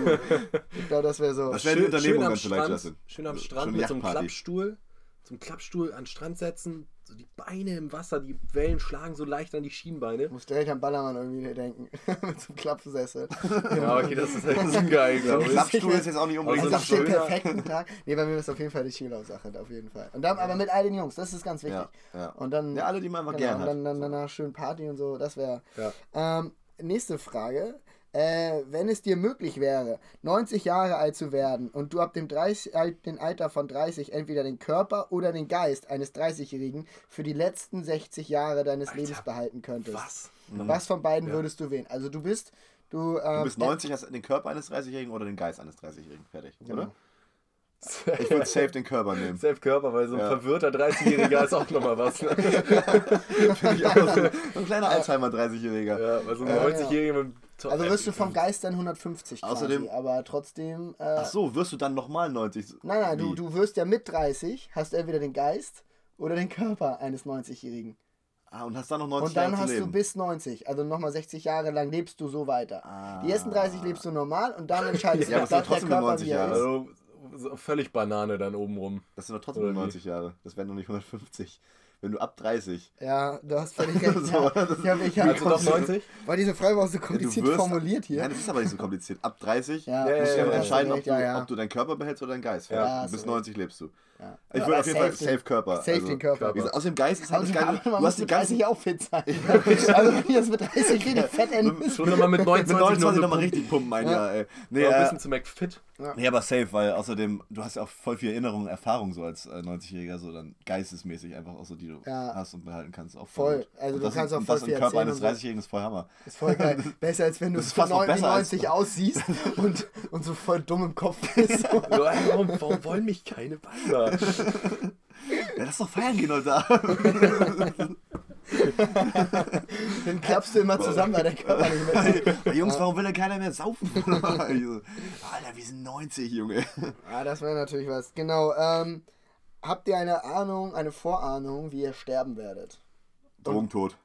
S3: Ich glaube, das wäre so.
S2: Das wäre eine Unternehmung
S1: am
S2: dann vielleicht,
S1: Strand,
S2: Justin.
S1: schön am
S2: Schon
S1: Strand mit so einem. Klappstuhl. Zum Klappstuhl an den Strand setzen, so die Beine im Wasser, die Wellen schlagen so leicht an die Schienbeine.
S3: Ich muss direkt an Ballermann irgendwie denken. Mit so einem Klappsessel.
S1: Ja, okay, das ist halt ungeil, glaube ich.
S2: Klappstuhl ist jetzt auch nicht unbedingt
S1: Also
S3: Also
S2: das
S3: auf den
S1: schöner-
S3: perfekten Tag. Nee, bei mir ist auf jeden Fall die Skilauf-Sache, auf jeden Fall. Und dann, aber mit all den Jungs, das ist ganz wichtig.
S2: Ja, ja.
S3: Und dann,
S2: Ja, alle, die man einfach
S3: genau,
S2: gern
S3: und
S2: hat.
S3: dann, dann danach schön Party und so, das wäre.
S1: Ja.
S3: Ähm, nächste Frage. Äh, wenn es dir möglich wäre, 90 Jahre alt zu werden und du ab dem, 30, Al- dem Alter von 30 entweder den Körper oder den Geist eines 30-Jährigen für die letzten 60 Jahre deines
S1: Alter,
S3: Lebens behalten könntest.
S1: Was?
S3: Was von beiden würdest du wählen? Also du bist, du, ähm,
S2: Du bist 90, hast den Körper eines 30-Jährigen oder den Geist eines 30-Jährigen. Fertig,
S3: Genau.
S2: oder? Ich würde safe den Körper nehmen.
S1: Safe Körper, weil so ein
S2: Ja.
S1: verwirrter 30-Jähriger ist auch nochmal was. Ne?
S2: Finde ich auch so. Ein kleiner Alzheimer-30-Jähriger.
S1: Ja, weil so ein
S3: Ja,
S1: 90-Jähriger mit.
S3: Also wirst du vom Geist dann 150 quasi,
S2: Außerdem-
S3: aber trotzdem. Äh,
S2: Ach so, wirst du dann nochmal 90?
S3: Nein, nein, du,
S2: Wie?
S3: du wirst ja mit 30, hast entweder den Geist oder den Körper eines 90-Jährigen.
S2: Ah, und hast dann noch 90
S3: Und dann
S2: Jahre
S3: hast
S2: zu
S3: du bis 90, also nochmal 60 Jahre lang lebst du so weiter.
S2: Ah.
S3: Die ersten 30 lebst du normal und dann entscheidest
S2: Ja,
S3: du,
S2: sind
S3: dass der Körper
S2: 90
S3: wie er
S2: Jahre.
S3: ist.
S1: Also so völlig Banane dann oben rum.
S2: Das sind doch trotzdem nur
S1: wie?
S2: 90 Jahre. Das wären noch nicht 150. Wenn du ab 30.
S3: Ja, du hast völlig recht.
S2: So,
S3: ja.
S2: das-
S3: Ich hab, ich
S1: Also
S3: hab,
S1: doch 90?
S3: Weil diese Frage war auch so
S2: Ja,
S3: kompliziert formuliert hier.
S2: Nein, das ist aber nicht so kompliziert. Ab 30
S3: Ja,
S2: musst du
S1: ja,
S2: einfach
S1: ja,
S2: entscheiden, ob du,
S3: ja, ja.
S2: ob du deinen Körper behältst oder deinen Geist. Bis
S3: du
S2: 90 lebst du.
S3: Ja.
S2: Ich würde auf jeden Fall
S3: safe
S2: Körper.
S3: Safe
S2: also,
S3: den Körper.
S2: Gesagt, aus dem Geist ist halt
S3: Also,
S2: das
S3: man
S2: Du hast die
S3: mit
S2: ganzen
S3: 30 auch fit sein. also wenn du jetzt mit 30 richtig fett enden bist.
S1: Schon nochmal mit
S2: mit
S1: 29,
S2: 29 nochmal
S1: noch
S2: richtig pumpen ein
S3: Ja.
S2: Jahr, ey. Nee,
S1: ein
S2: äh,
S1: bisschen zu McFit.
S2: Nee, aber safe, weil außerdem, du hast ja auch voll viel Erinnerung, Erfahrung so als äh, 90-Jähriger, so dann geistesmäßig einfach auch so, die du
S3: Ja.
S2: hast und behalten kannst. Auch
S3: Voll.
S2: gut.
S3: Also
S2: und
S3: du
S2: das,
S3: kannst auch voll
S2: das
S3: viel
S2: im Körper eines
S3: und so.
S2: 30-Jährigen ist voll Hammer.
S3: ist voll geil. Besser als wenn du
S2: als-
S3: 99 aussiehst und, und so voll dumm im Kopf bist.
S1: Ja, warum, warum wollen mich keine Wasser?
S2: Ja, lass doch feiern gehen heute Abend.
S3: Dann klappst du immer zusammen, weil der Körper nicht mehr
S2: Jungs, warum will denn keiner mehr saufen? Ich so, Alter, wir sind 90, Junge.
S3: Ah, das wäre natürlich was. Genau. Ähm, habt ihr eine Ahnung, eine Vorahnung, wie ihr sterben werdet?
S2: Drogentod.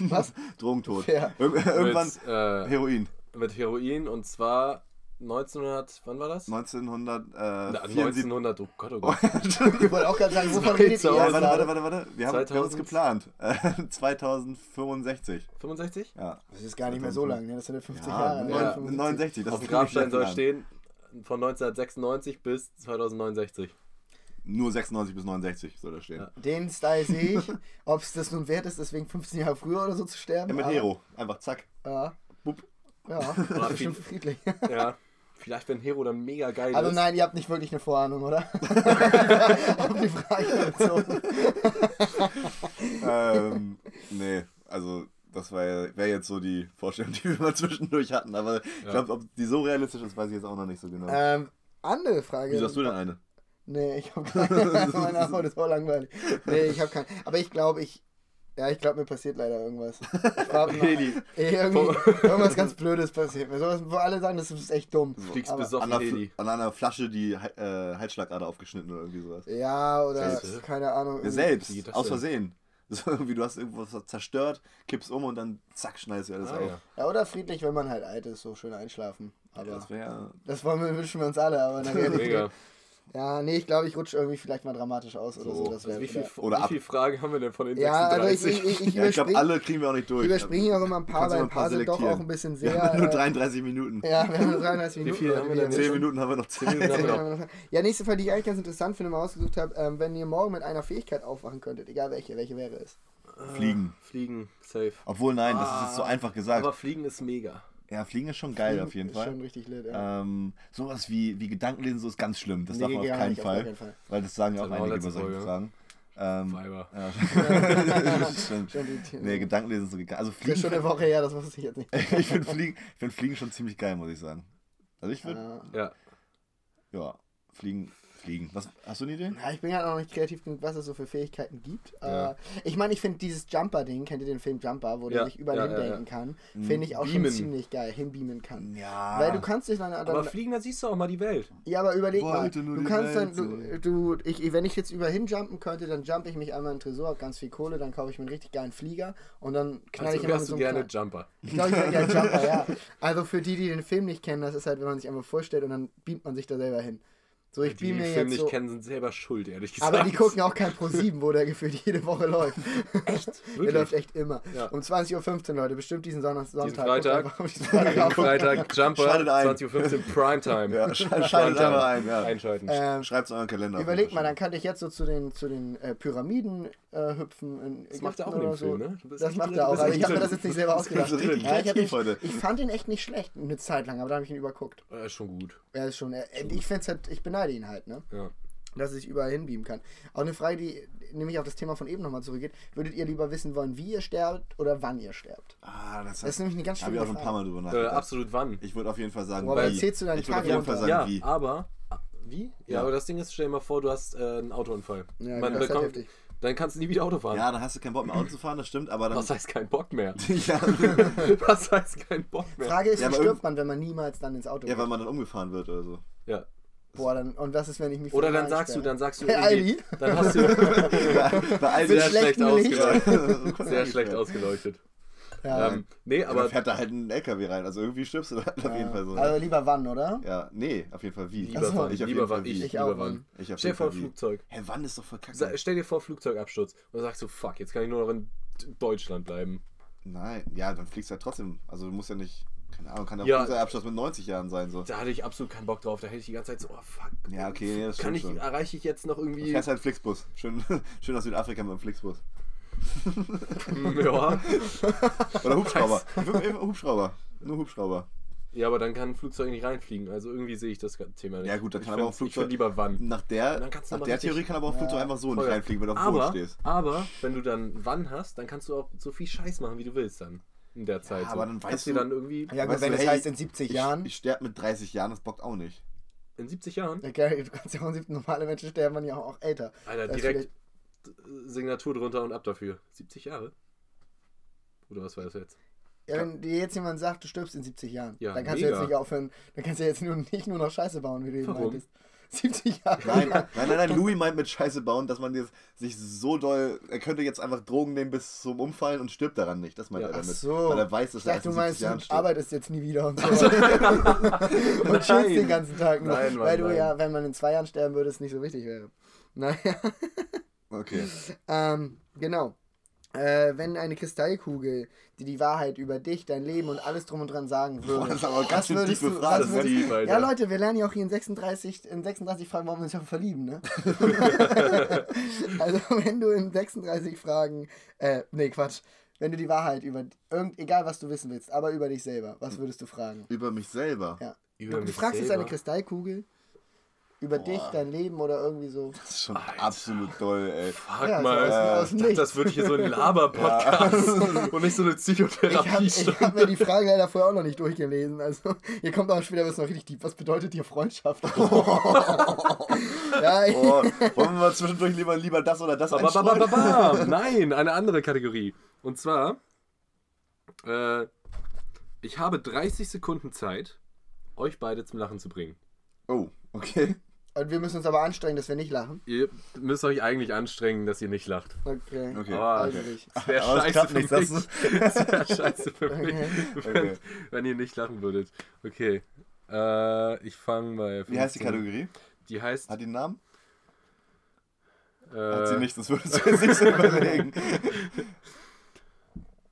S3: Was?
S2: Drogentod.
S3: Fair.
S2: Ir irgendwann
S1: Mit, äh,
S2: Heroin.
S1: mit Heroin und zwar 1900, wann war das?
S2: 1900, äh,
S1: Na,
S2: 74.
S1: 1900, oh Gott, oh Gott.
S3: Ich wollte auch gerade sagen, wovon redet ihr
S2: warte, warte, warte, warte. Wir haben, wir haben uns
S1: 2000.
S2: geplant. Äh, 2065.
S1: 65?
S2: Ja.
S3: Das ist gar nicht mehr so lang, ne? Das sind ja 50
S2: Ja,
S3: Jahre.
S2: neun-
S3: ne?
S1: Ja.
S3: 75.
S2: 69. Das
S1: Auf dem Grabstein soll stehen von 1996 bis 2069.
S2: Nur 96 bis 69 soll da stehen.
S1: Ja.
S3: Den Style sehe ich. Ob es das nun wert ist, deswegen 15 Jahre früher oder so zu sterben.
S2: Ja, mit Hero. Einfach zack.
S3: Ja.
S2: Bup.
S3: Ja, bestimmt friedlich.
S1: Ja. Vielleicht, wenn Hero dann mega geil
S3: Also
S1: ist.
S3: nein, ihr habt nicht wirklich eine Vorahnung, oder? Auf die Frage bezogen.
S2: ähm, nee, also das wäre wär jetzt so die Vorstellung, die wir mal zwischendurch hatten. Aber ich
S1: Ja.
S2: glaube, ob die so realistisch ist, weiß ich jetzt auch noch nicht so genau.
S3: Ähm, andere Frage.
S2: Wieso hast du denn eine?
S3: Nee, ich habe keine. Meine Antwort ist auch langweilig. Nee, ich habe keine. Aber ich glaube, ich. Ja, ich glaube, mir passiert leider irgendwas. Ich
S1: Heli.
S3: irgendwie, irgendwas ganz Blödes passiert mir. Sowas, wo alle sagen, das ist echt dumm.
S1: Fliegst
S3: Aber-
S1: besoffen
S2: An einer, an einer Flasche die äh, Halsschlagader aufgeschnitten oder irgendwie sowas.
S3: Ja, oder
S1: Selbst.
S3: keine Ahnung.
S2: Ja, selbst, aus? Versehen. So irgendwie, du hast irgendwas zerstört, kippst um und dann zack, schneidest du alles
S1: Ah,
S2: auf.
S1: ja.
S3: Ja, oder friedlich, wenn man halt alt ist, so schön einschlafen. Aber
S2: Ja, das wäre
S3: das wollen wir, wünschen wir uns alle, aber Realität.
S1: Mega.
S3: Ja, nee, ich glaube, ich rutsche irgendwie vielleicht mal dramatisch aus oder so.
S2: So.
S3: Das wäre
S1: Wie, viel,
S2: Oder
S1: wie viele Fragen haben wir denn von den
S3: Ja, also ich,
S1: 36?
S3: ich, ich, ich
S2: Ja, ich glaube, alle kriegen wir auch nicht durch.
S3: überspringe auch immer ein paar, weil ein paar sind doch auch ein bisschen
S2: Wir
S3: sehr.
S2: haben nur
S3: äh,
S2: 33 Minuten.
S3: Ja, wir haben nur 33
S1: Wie
S3: Minuten.
S1: viel haben wir denn?
S2: 10 Minuten haben wir noch Zeit.
S1: Minuten haben wir noch.
S3: haben wir noch. Ja, nächste Frage, die ich eigentlich ganz interessant finde, mal ausgesucht habe. Ähm, wenn ihr morgen mit einer Fähigkeit aufwachen könntet, egal welche, welche wäre es?
S2: Fliegen.
S1: Fliegen, safe.
S2: Obwohl, nein, das ist jetzt so einfach gesagt.
S1: Aber Fliegen ist mega.
S2: Ja, Fliegen ist schon geil auf jeden
S3: ist
S2: Fall.
S3: schon richtig lit, ja.
S2: Ähm, sowas wie, wie Gedankenlesen, so ist ganz schlimm. Das darf
S3: Nee,
S2: man auf keinen
S3: nicht, auf
S2: Fall.
S3: gar keinen Fall.
S2: Weil das sagen ja auch
S1: Das hatten wir
S2: einige
S1: letzte
S2: über solche
S1: Folge.
S2: Fragen. Ähm,
S1: Fiber.
S2: ja. Stimmt. Nee, Gedankenlesen ist so geil. Also
S3: Das ist
S2: Fliegen,
S3: schon eine Woche her, das wusste ich jetzt nicht.
S2: ich finde Fliegen, ich find Fliegen schon ziemlich geil, muss ich sagen. Also ich würde,
S3: Ja.
S1: Ja.
S2: ja, Fliegen, Fliegen. Was, hast du eine Idee?
S3: Ja, ich bin halt noch nicht kreativ genug, was es so für Fähigkeiten gibt.
S1: Ja.
S3: Äh, ich meine, ich finde dieses Jumper-Ding, kennt ihr den Film Jumper, wo der
S1: Ja,
S3: sich überall
S1: ja, ja,
S3: hindenken
S1: ja.
S3: kann, finde ich auch
S1: Beamen.
S3: schon ziemlich geil, hinbeamen kann.
S2: Ja.
S3: Weil du kannst dich dann,
S1: Aber
S3: dann
S1: Fliegen, da siehst du auch mal die Welt.
S3: ja, aber überleg mal,
S2: Wollte nur
S3: du kannst
S2: Welt
S3: dann, du, du, ich, wenn ich jetzt über hinjumpen könnte, dann jump ich mich einmal in den Tresor, hab ganz viel Kohle, dann kaufe ich mir einen richtig geilen Flieger und dann knall
S1: Also
S3: ich immer mit so
S1: du
S3: einem
S1: gerne
S3: kleinen-
S1: Jumper.
S3: Ich glaube, ich wäre gerne Jumper, ja. Also für die, die den Film nicht kennen, das ist halt, wenn man sich einfach vorstellt und dann beamt man sich da selber hin. So, ich
S1: die
S3: beam mir
S1: Film
S3: jetzt
S1: nicht
S3: so.
S1: kennen, sind selber schuld, ehrlich gesagt.
S3: Aber die gucken auch kein Pro 7, wo der gefühlt jede Woche läuft. Echt? Der
S1: Wirklich?
S3: läuft echt immer.
S1: Ja.
S3: Um 20.15 Uhr, Leute. Bestimmt diesen Sonntag. Guckt
S1: Freitag.
S3: diesen Freitag
S1: Jumper,
S2: Schaltet ein.
S1: 20.15 Uhr, Primetime.
S2: Ja, schaltet schaltet
S1: Primetime.
S2: einfach ein. Ja.
S1: Einschalten.
S3: Ähm,
S2: Schreibt es in euren Kalender.
S3: Überleg mal, dann könnte ich jetzt so zu den, zu den äh, Pyramiden äh, hüpfen. In
S1: das macht er auch in dem
S3: oder
S1: Film,
S3: so.
S1: ne?
S3: Das macht er auch, aber ich habe mir das jetzt nicht selber ausgedacht.
S2: so
S3: ich, fand ihn echt nicht schlecht, eine Zeit lang, aber da habe ich ihn überguckt.
S1: Ja, ist schon gut.
S3: Er ist schon, er, ich find's halt, ich beneide ihn halt, ne?
S1: Ja.
S3: Dass er sich überall hinbeamen kann. Auch eine Frage, die nämlich auf das Thema von eben nochmal zurückgeht. Würdet ihr lieber wissen wollen, wie ihr sterbt oder wann ihr sterbt?
S2: Ah, das,
S3: Das ist nämlich eine ganz
S2: habe ich auch
S3: schwierige
S2: schon ein paar
S3: Frage.
S2: Mal drüber
S1: Äh,
S2: nachgedacht.
S1: absolut wann?
S2: Ich würde auf jeden Fall sagen,
S3: Boah, aber
S2: wie.
S3: erzählst du deinen
S2: ich würde
S3: Tag
S2: auf jeden Fall sagen,
S1: ja,
S2: wie.
S1: aber. ah, Wie? Ja,
S2: Ja.
S1: aber das Ding ist, stell dir mal vor, du hast äh, einen Autounfall.
S3: Ja,
S1: Man
S3: das ist halt
S1: bekommt,
S3: heftig.
S1: dann kannst du nie wieder Auto fahren.
S2: Ja, dann hast du keinen Bock mehr Auto zu fahren, das stimmt, aber dann.
S1: Was heißt kein Bock mehr?
S2: ja,
S1: Was heißt kein Bock mehr?
S3: Frage ist,
S2: Ja,
S3: wie stirbt man, wenn man niemals dann ins Auto
S2: ja, weil
S3: geht?
S2: man dann umgefahren wird oder so.
S1: Ja.
S3: Boah, dann, und was ist, wenn ich mich
S1: Oder dann sagst du, dann sagst du
S3: Hey, Aldi.
S1: dann hast du
S2: Bei all
S3: Mit
S1: sehr schlecht ausgeleuchtet. Sehr schlecht ausgeleuchtet.
S3: Ja,
S1: Ähm, nee,
S2: Aber
S1: aber
S2: fährt da halt ein LKW rein, also irgendwie stirbst du da halt auf jeden Fall so.
S3: Also lieber wann, oder?
S2: Ja, nee, auf jeden Fall wie.
S1: lieber
S3: so.
S1: wann,
S2: Ich
S1: lieber wann, ich.
S3: Ich
S1: lieber
S3: auch,
S1: wann.
S2: Ich
S1: Stell dir vor. Flugzeug.
S2: Hä, wann ist doch voll kacke.
S1: Sa- Stell dir vor, Flugzeugabsturz. Und dann sagst du, fuck, jetzt kann ich nur noch in Deutschland bleiben.
S2: Nein, ja, dann fliegst du ja trotzdem. Also du musst ja nicht, keine Ahnung, kann der
S1: Ja.
S2: Flugzeugabschluss mit 90 Jahren sein. So.
S1: Da hatte ich absolut keinen Bock drauf. Da hätte ich die ganze Zeit so, oh fuck.
S2: Ja, okay, nee, das
S1: kann ich,
S2: schon.
S1: erreiche ich jetzt noch
S2: Du
S1: irgendwie.
S2: fährst halt Flixbus. Schön, schön aus Südafrika mit dem Flixbus.
S1: ja.
S2: Oder Hubschrauber. Hubschrauber. Nur Hubschrauber.
S1: ja, aber dann kann ein Flugzeug nicht reinfliegen. Also irgendwie sehe ich das Thema nicht.
S2: Ja, gut, dann
S1: ich
S2: kann aber auch
S1: Ich
S2: Flugzeug-
S1: lieber wann.
S2: Nach der,
S1: du
S2: nach der Theorie kann aber auch ein Flugzeug
S3: Ja,
S2: einfach so
S1: voll.
S2: nicht reinfliegen, wenn du auf dem Boden stehst.
S1: aber, wenn du dann wann hast, dann kannst du auch so viel Scheiß machen, wie du willst dann. In der Zeit.
S2: aber
S1: so.
S2: dann weißt du-
S1: dann irgendwie
S3: Ja gut,
S2: Weißt
S3: wenn
S2: du,
S3: das
S2: hey,
S3: heißt in 70
S2: Ich,
S3: Jahren.
S2: ich sterbe mit 30 Jahren, das bockt auch nicht.
S1: in 70 Jahren.
S3: Ja, geil, du kannst ja auch in 70 normale Menschen sterben, man ja auch älter.
S1: Alter,
S3: Das
S1: direkt Signatur drunter und ab dafür. 70 Jahre? Oder was war das jetzt?
S3: Ja, wenn dir jetzt jemand sagt, du stirbst in 70 Jahren,
S1: Ja,
S3: dann kannst du
S1: mega.
S3: jetzt nicht aufhören, dann kannst du jetzt nur, nicht nur noch Scheiße bauen, wie du eben meintest. 70 Jahre.
S2: Nein, nein, nein, nein, Louis meint mit Scheiße bauen, dass man jetzt sich so doll. Er könnte jetzt einfach Drogen nehmen bis zum Umfallen und stirbt daran nicht. Das meint
S1: Ja,
S2: er
S3: Ach
S2: damit.
S3: so.
S2: Weil er weiß, dass
S3: ich
S2: er
S3: dachte, du
S2: in 70
S3: meinst,
S2: Jahren
S3: du
S2: stirbt.
S3: arbeitest jetzt nie wieder und so. und chillst den ganzen Tag nur.
S1: Nein, Mann,
S3: weil du
S1: nein.
S3: ja, wenn man in zwei Jahren sterben würde, es nicht so wichtig wäre. Naja,
S2: Okay.
S3: ähm, genau. Äh, wenn eine Kristallkugel, die die Wahrheit über dich, dein Leben und alles drum und dran sagen würde,
S2: Boah, das ist aber ganz schön
S3: würdest
S2: tiefe
S3: du-
S2: Frage.
S3: würdest-
S1: Alter.
S3: Ja, Leute, wir lernen ja auch hier in 36, in 36 Fragen, warum wir uns auch verlieben, ne? also, wenn du in 36 Fragen, äh, nee, Quatsch, wenn du die Wahrheit über, irgend, egal was du wissen willst, aber über dich selber, was würdest du fragen?
S2: Über mich selber.
S3: Ja.
S1: Über
S3: Du
S1: mich
S3: fragst jetzt
S1: selber?
S3: eine Kristallkugel über dich, dein Leben oder irgendwie so.
S2: Das ist schon absolut doll, ey.
S1: Fuck
S3: Ja, so
S1: mal.
S3: aus- aus Nichts.
S1: das wird hier so ein Laber-Podcast und nicht so eine
S3: Ich habe
S1: Psychotherapie.
S3: ich hab mir die Fragen leider vorher auch noch nicht durchgelesen. Also, hier kommt auch später was noch richtig tief. Was bedeutet hier Freundschaft? ja, ich,
S2: Oh, wollen wir mal zwischendurch lieber, lieber das oder das
S1: Ba, ba, ba, ba,
S2: einstreuen?
S1: ba. Nein, eine andere Kategorie. Und zwar, äh, ich habe 30 Sekunden Zeit, euch beide zum Lachen zu bringen.
S2: Oh, okay.
S3: Und wir müssen uns aber anstrengen, dass wir nicht lachen.
S1: Ihr müsst euch eigentlich anstrengen, dass ihr nicht lacht.
S3: Okay.
S2: Okay.
S1: Aber
S3: Also nicht.
S1: es wäre scheiße für mich.
S2: das
S1: Es wäre scheiße für mich, wenn,
S2: Okay.
S1: wenn ihr nicht lachen würdet. Okay. Äh, ich fange bei.
S2: Wie heißt die
S1: 15.
S2: Kategorie?
S1: Die heißt.
S2: Hat die einen Namen?
S1: Äh,
S2: Hat sie nicht, das würdest du nicht so überlegen.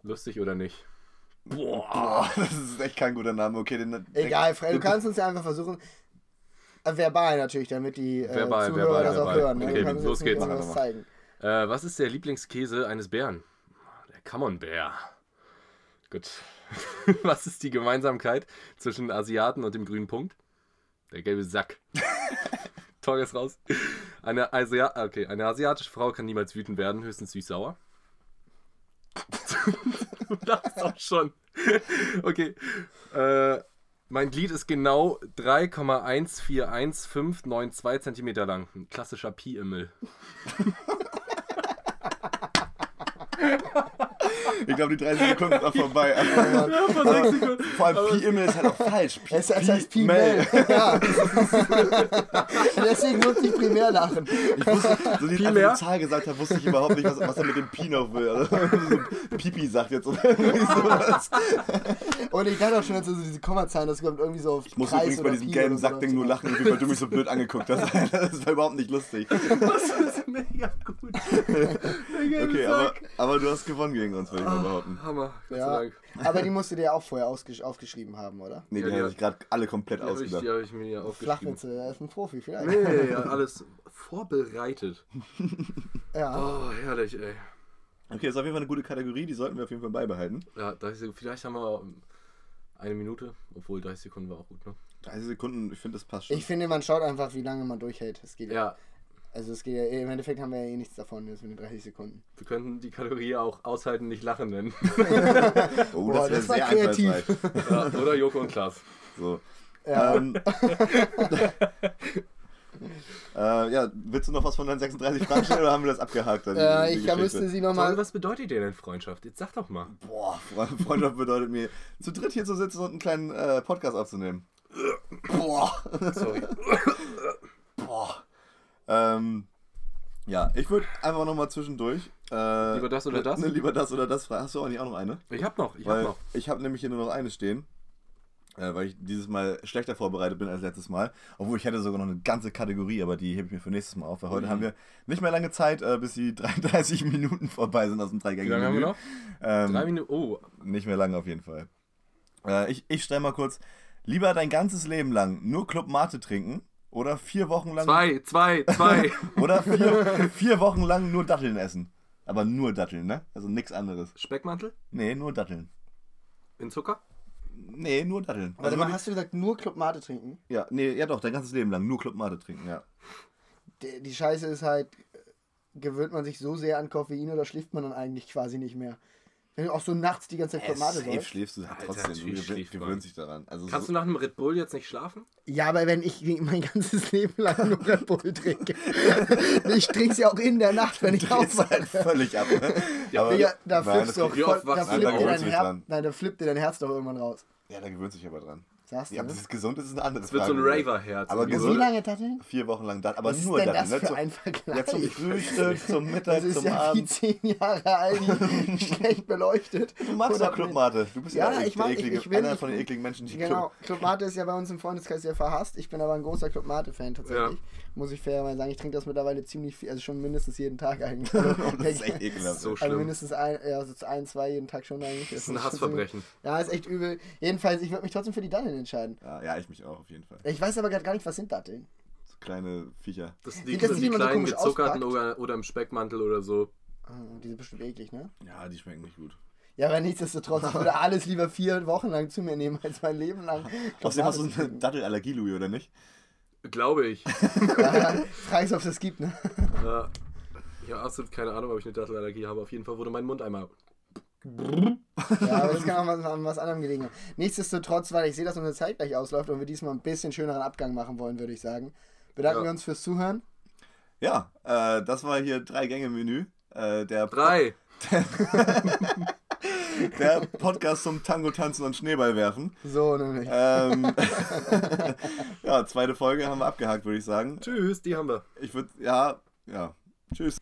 S1: Lustig oder nicht?
S2: Boah, das ist echt kein guter Name. Okay, den,
S3: Egal, Fred, du kannst uns ja einfach versuchen. Äh, verbal natürlich, damit die äh,
S1: Verbal,
S3: Zuhörer
S1: verbal,
S3: das auch
S1: verbal.
S3: hören. ne?
S1: Okay,
S3: uns
S1: los geht's.
S2: mach.
S3: zeigen.
S1: Äh, was ist der Lieblingskäse eines Bären? Der Camembert. Gut. was ist die Gemeinsamkeit zwischen Asiaten und dem grünen Punkt? Der gelbe Sack. Tor ist raus. Eine, Asia okay, eine asiatische Frau kann niemals wütend werden, höchstens süß-sauer. du lachst auch schon. Okay. Äh, mein Glied ist genau 3,141592 cm lang. Ein klassischer Pi-Immel.
S2: Ich glaube, die 30 Sekunden sind auch vorbei.
S3: Oh
S1: vor sechs Sekunden.
S2: Vor allem Pi-Immel ist halt auch falsch. Pi,
S3: Es, es heißt Pi
S2: Mel.
S3: Mel. Ja. Deswegen muss ich primär lachen.
S2: Ich wusste, so die,
S1: Pi
S2: als die Zahl gesagt hat, wusste ich überhaupt nicht, was, was er mit dem Pi noch will. Also, so Pipi sagt jetzt oder irgendwie sowas.
S3: Und ich dachte auch schon, dass so diese Kommazahlen, das kommt irgendwie so auf
S2: Ich muss
S3: Kreis
S2: übrigens bei diesem
S3: Pi
S2: gelben
S3: so
S2: Sackding nur lachen, weil du mich so blöd angeguckt hast. Das war überhaupt nicht lustig.
S1: Das ist mega gut. Mega
S2: Okay, aber, aber du hast gewonnen gegen uns, würde ich. Mal behaupten.
S1: Hammer. Gott sei
S3: Ja,
S1: Dank.
S3: aber die musst du dir auch vorher ausgesch aufgeschrieben haben, oder?
S2: Nee,
S1: Ja,
S2: die
S1: ja.
S2: haben sich gerade alle komplett
S1: Die habe ich,
S2: ausgedacht.
S1: die hab ich mir hier aufgeschrieben.
S3: Flachwitze, er ist ein Profi, vielleicht.
S1: Nee, ja, alles vorbereitet.
S3: Ja.
S1: Oh, herrlich, ey.
S2: Okay, ist auf jeden Fall eine gute Kategorie, die sollten wir auf jeden Fall beibehalten.
S1: Ja, 30 Sekunden, vielleicht haben wir eine Minute, obwohl 30 Sekunden war auch gut, ne?
S2: 30 Sekunden, ich finde, das passt schon.
S3: Ich finde, man schaut einfach, wie lange man durchhält. Es geht ja. Also es geht ja, im Endeffekt haben wir ja eh nichts davon, jetzt mit den 30 Sekunden.
S1: wir könnten die Kategorie auch aushalten, nicht lachen nennen.
S2: oh,
S3: Boah,
S2: das,
S3: das war kreativ.
S1: ja, oder Joko und Klaas.
S2: So.
S3: Ja.
S2: Ähm, äh, ja, willst du noch was von deinen 36 Fragen stellen oder haben wir das abgehakt? Dann,
S3: Ja,
S2: die
S3: ich müsste sie nochmal.
S1: was bedeutet dir denn Freundschaft? Jetzt sag doch mal.
S2: Boah, Fre- Freundschaft bedeutet mir, zu dritt hier zu sitzen und einen kleinen äh, Podcast aufzunehmen. Boah.
S1: Sorry.
S2: Ähm, ja, ich würde einfach nochmal zwischendurch. Äh,
S1: Lieber das oder das?
S2: Ne, lieber das oder das. fragen. Hast du auch nicht auch noch eine?
S1: Ich hab noch, ich
S2: weil
S1: hab noch.
S2: ich habe nämlich hier nur noch eine stehen. Äh, weil ich dieses Mal schlechter vorbereitet bin als letztes Mal. Obwohl ich hätte sogar noch eine ganze Kategorie, aber die hebe ich mir für nächstes Mal auf. Weil heute
S1: Ui.
S2: haben wir nicht mehr lange Zeit, äh, bis die 33 Minuten vorbei sind aus dem
S1: Wie
S2: dreigängigen
S1: lange haben wir noch?
S2: Ähm,
S1: Drei Minuten. Oh,
S2: nicht mehr lange auf jeden Fall. Äh, ich ich stelle mal kurz. Lieber dein ganzes Leben lang nur Club Mate trinken oder vier Wochen lang
S1: zwei, zwei, zwei.
S2: oder vier, vier Wochen lang nur Datteln essen. Aber nur Datteln, ne? Also nichts anderes.
S1: Speckmantel?
S2: Nee, nur Datteln.
S1: In Zucker?
S2: Nee, nur Datteln.
S3: Warte
S2: Also
S3: mal, hast du gesagt, nur Club Mate trinken?
S2: ja, nee, ja doch, dein ganzes Leben lang nur Club Mate trinken, ja.
S3: Die, die Scheiße ist halt, gewöhnt man sich so sehr an Koffein oder schläft man dann eigentlich quasi nicht mehr? Wenn du auch so nachts die ganze Zeit Club Mate
S2: safe
S3: säufst.
S2: schläfst du
S1: Alter,
S2: trotzdem. Du
S1: natürlich
S2: gewöhn-
S1: schläft man.
S2: gewöhnst dich daran. Also
S1: Kannst
S2: so,
S1: du nach einem Red Bull jetzt nicht schlafen?
S3: Ja, aber wenn ich mein ganzes Leben lang nur Red Bull trinke. ich trinke es ja auch in der Nacht, wenn ich
S2: drehst halt
S3: aufwache.
S2: völlig ab, ne?
S1: Ja,
S2: aber,
S3: Digga, da
S2: nein,
S3: flippst
S2: das
S3: du auch
S1: wie
S3: voll,
S1: oft
S3: da
S1: wachst du
S3: flippt
S2: auf?
S3: dir
S2: Da
S3: dein
S2: dich
S3: Herz,
S2: dran.
S3: nein, da flippt dir dein Herz doch irgendwann raus.
S2: ja, da gewöhnt sich aber dran.
S3: Sagst du,
S2: Ja, ob das gesund ist, ist eine andere
S1: Es wird so ein
S2: Frage.
S1: Raver-Herz.
S2: Aber
S1: Und
S2: gesund-
S3: Wie lange Datteln?
S2: Vier Wochen lang Datteln, aber
S3: Was
S2: nur
S3: ist denn
S2: Datteln.
S3: das
S2: ne?
S3: für
S2: Zum-
S3: ein Vergleich?
S2: Ja, zum Frühstück, zum Mittag,
S3: Das ist
S2: zum
S3: ja wie
S2: Abend.
S3: zehn Jahre Aldi, schlecht beleuchtet.
S2: Du magst
S3: Oder
S2: doch Club Mate. Du bist
S3: Ja,
S2: ja,
S3: ich mag-
S2: der
S3: ich-
S2: eklige,
S3: ich will-
S2: einer von den ekligen Menschen, die
S3: Genau, Club Mate ist ja bei uns im Freundeskreis sehr verhasst. Ich bin aber ein großer Club Mate-Fan tatsächlich. Muss ich fairerweise sagen. Ich trinke das mittlerweile ziemlich viel, also schon mindestens jeden Tag eigentlich. Also.
S2: Das ist echt ekelhaft.
S1: So
S3: also
S1: schlimm.
S3: mindestens ein, ja, so ein, zwei jeden Tag schon eigentlich.
S1: Das ist ein Hassverbrechen.
S3: Ja, ist echt übel. Jedenfalls, ich würde mich trotzdem für die Datteln entscheiden.
S2: Ja, ja, ich mich auch auf jeden Fall.
S3: Ich weiß aber gerade gar nicht, was sind Datteln.
S2: So kleine Viecher.
S1: Das
S3: Sieht
S1: liegt
S3: das
S1: das die
S3: so
S1: kleinen
S3: komisch
S1: gezuckerten oder, oder im Speckmantel oder so.
S3: Ah, die sind bestimmt eklig, ne?
S2: Ja, die schmecken nicht gut.
S3: Ja, aber nichtsdestotrotz, ich würde alles lieber vier Wochen lang zu mir nehmen, als mein Leben lang.
S2: Außerdem hast du eine. Dattelallergie, Louis, oder nicht?
S1: Glaube ich.
S3: Ja, ist, ob es das gibt, ne?
S1: Ja. Ich habe absolut keine Ahnung, ob ich eine Dattelallergie habe. Auf jeden Fall wurde mein Mund einmal.
S3: Ja, aber das kann auch was, an was anderem gelegen haben. Nichtsdestotrotz, weil ich sehe, dass unsere Zeit gleich ausläuft und wir diesmal ein bisschen schöneren Abgang machen wollen, würde ich sagen. Bedanken
S1: Ja.
S3: wir uns fürs Zuhören.
S2: Ja, äh, das war hier drei Gänge Menü. Äh, der,
S1: Drei.
S2: der Podcast zum Tango tanzen und Schneeball werfen.
S3: So, nämlich.
S2: Ähm, ja, zweite Folge haben wir abgehakt, würde ich sagen.
S1: Tschüss, die haben wir.
S2: Ich würde, ja, ja. Tschüss.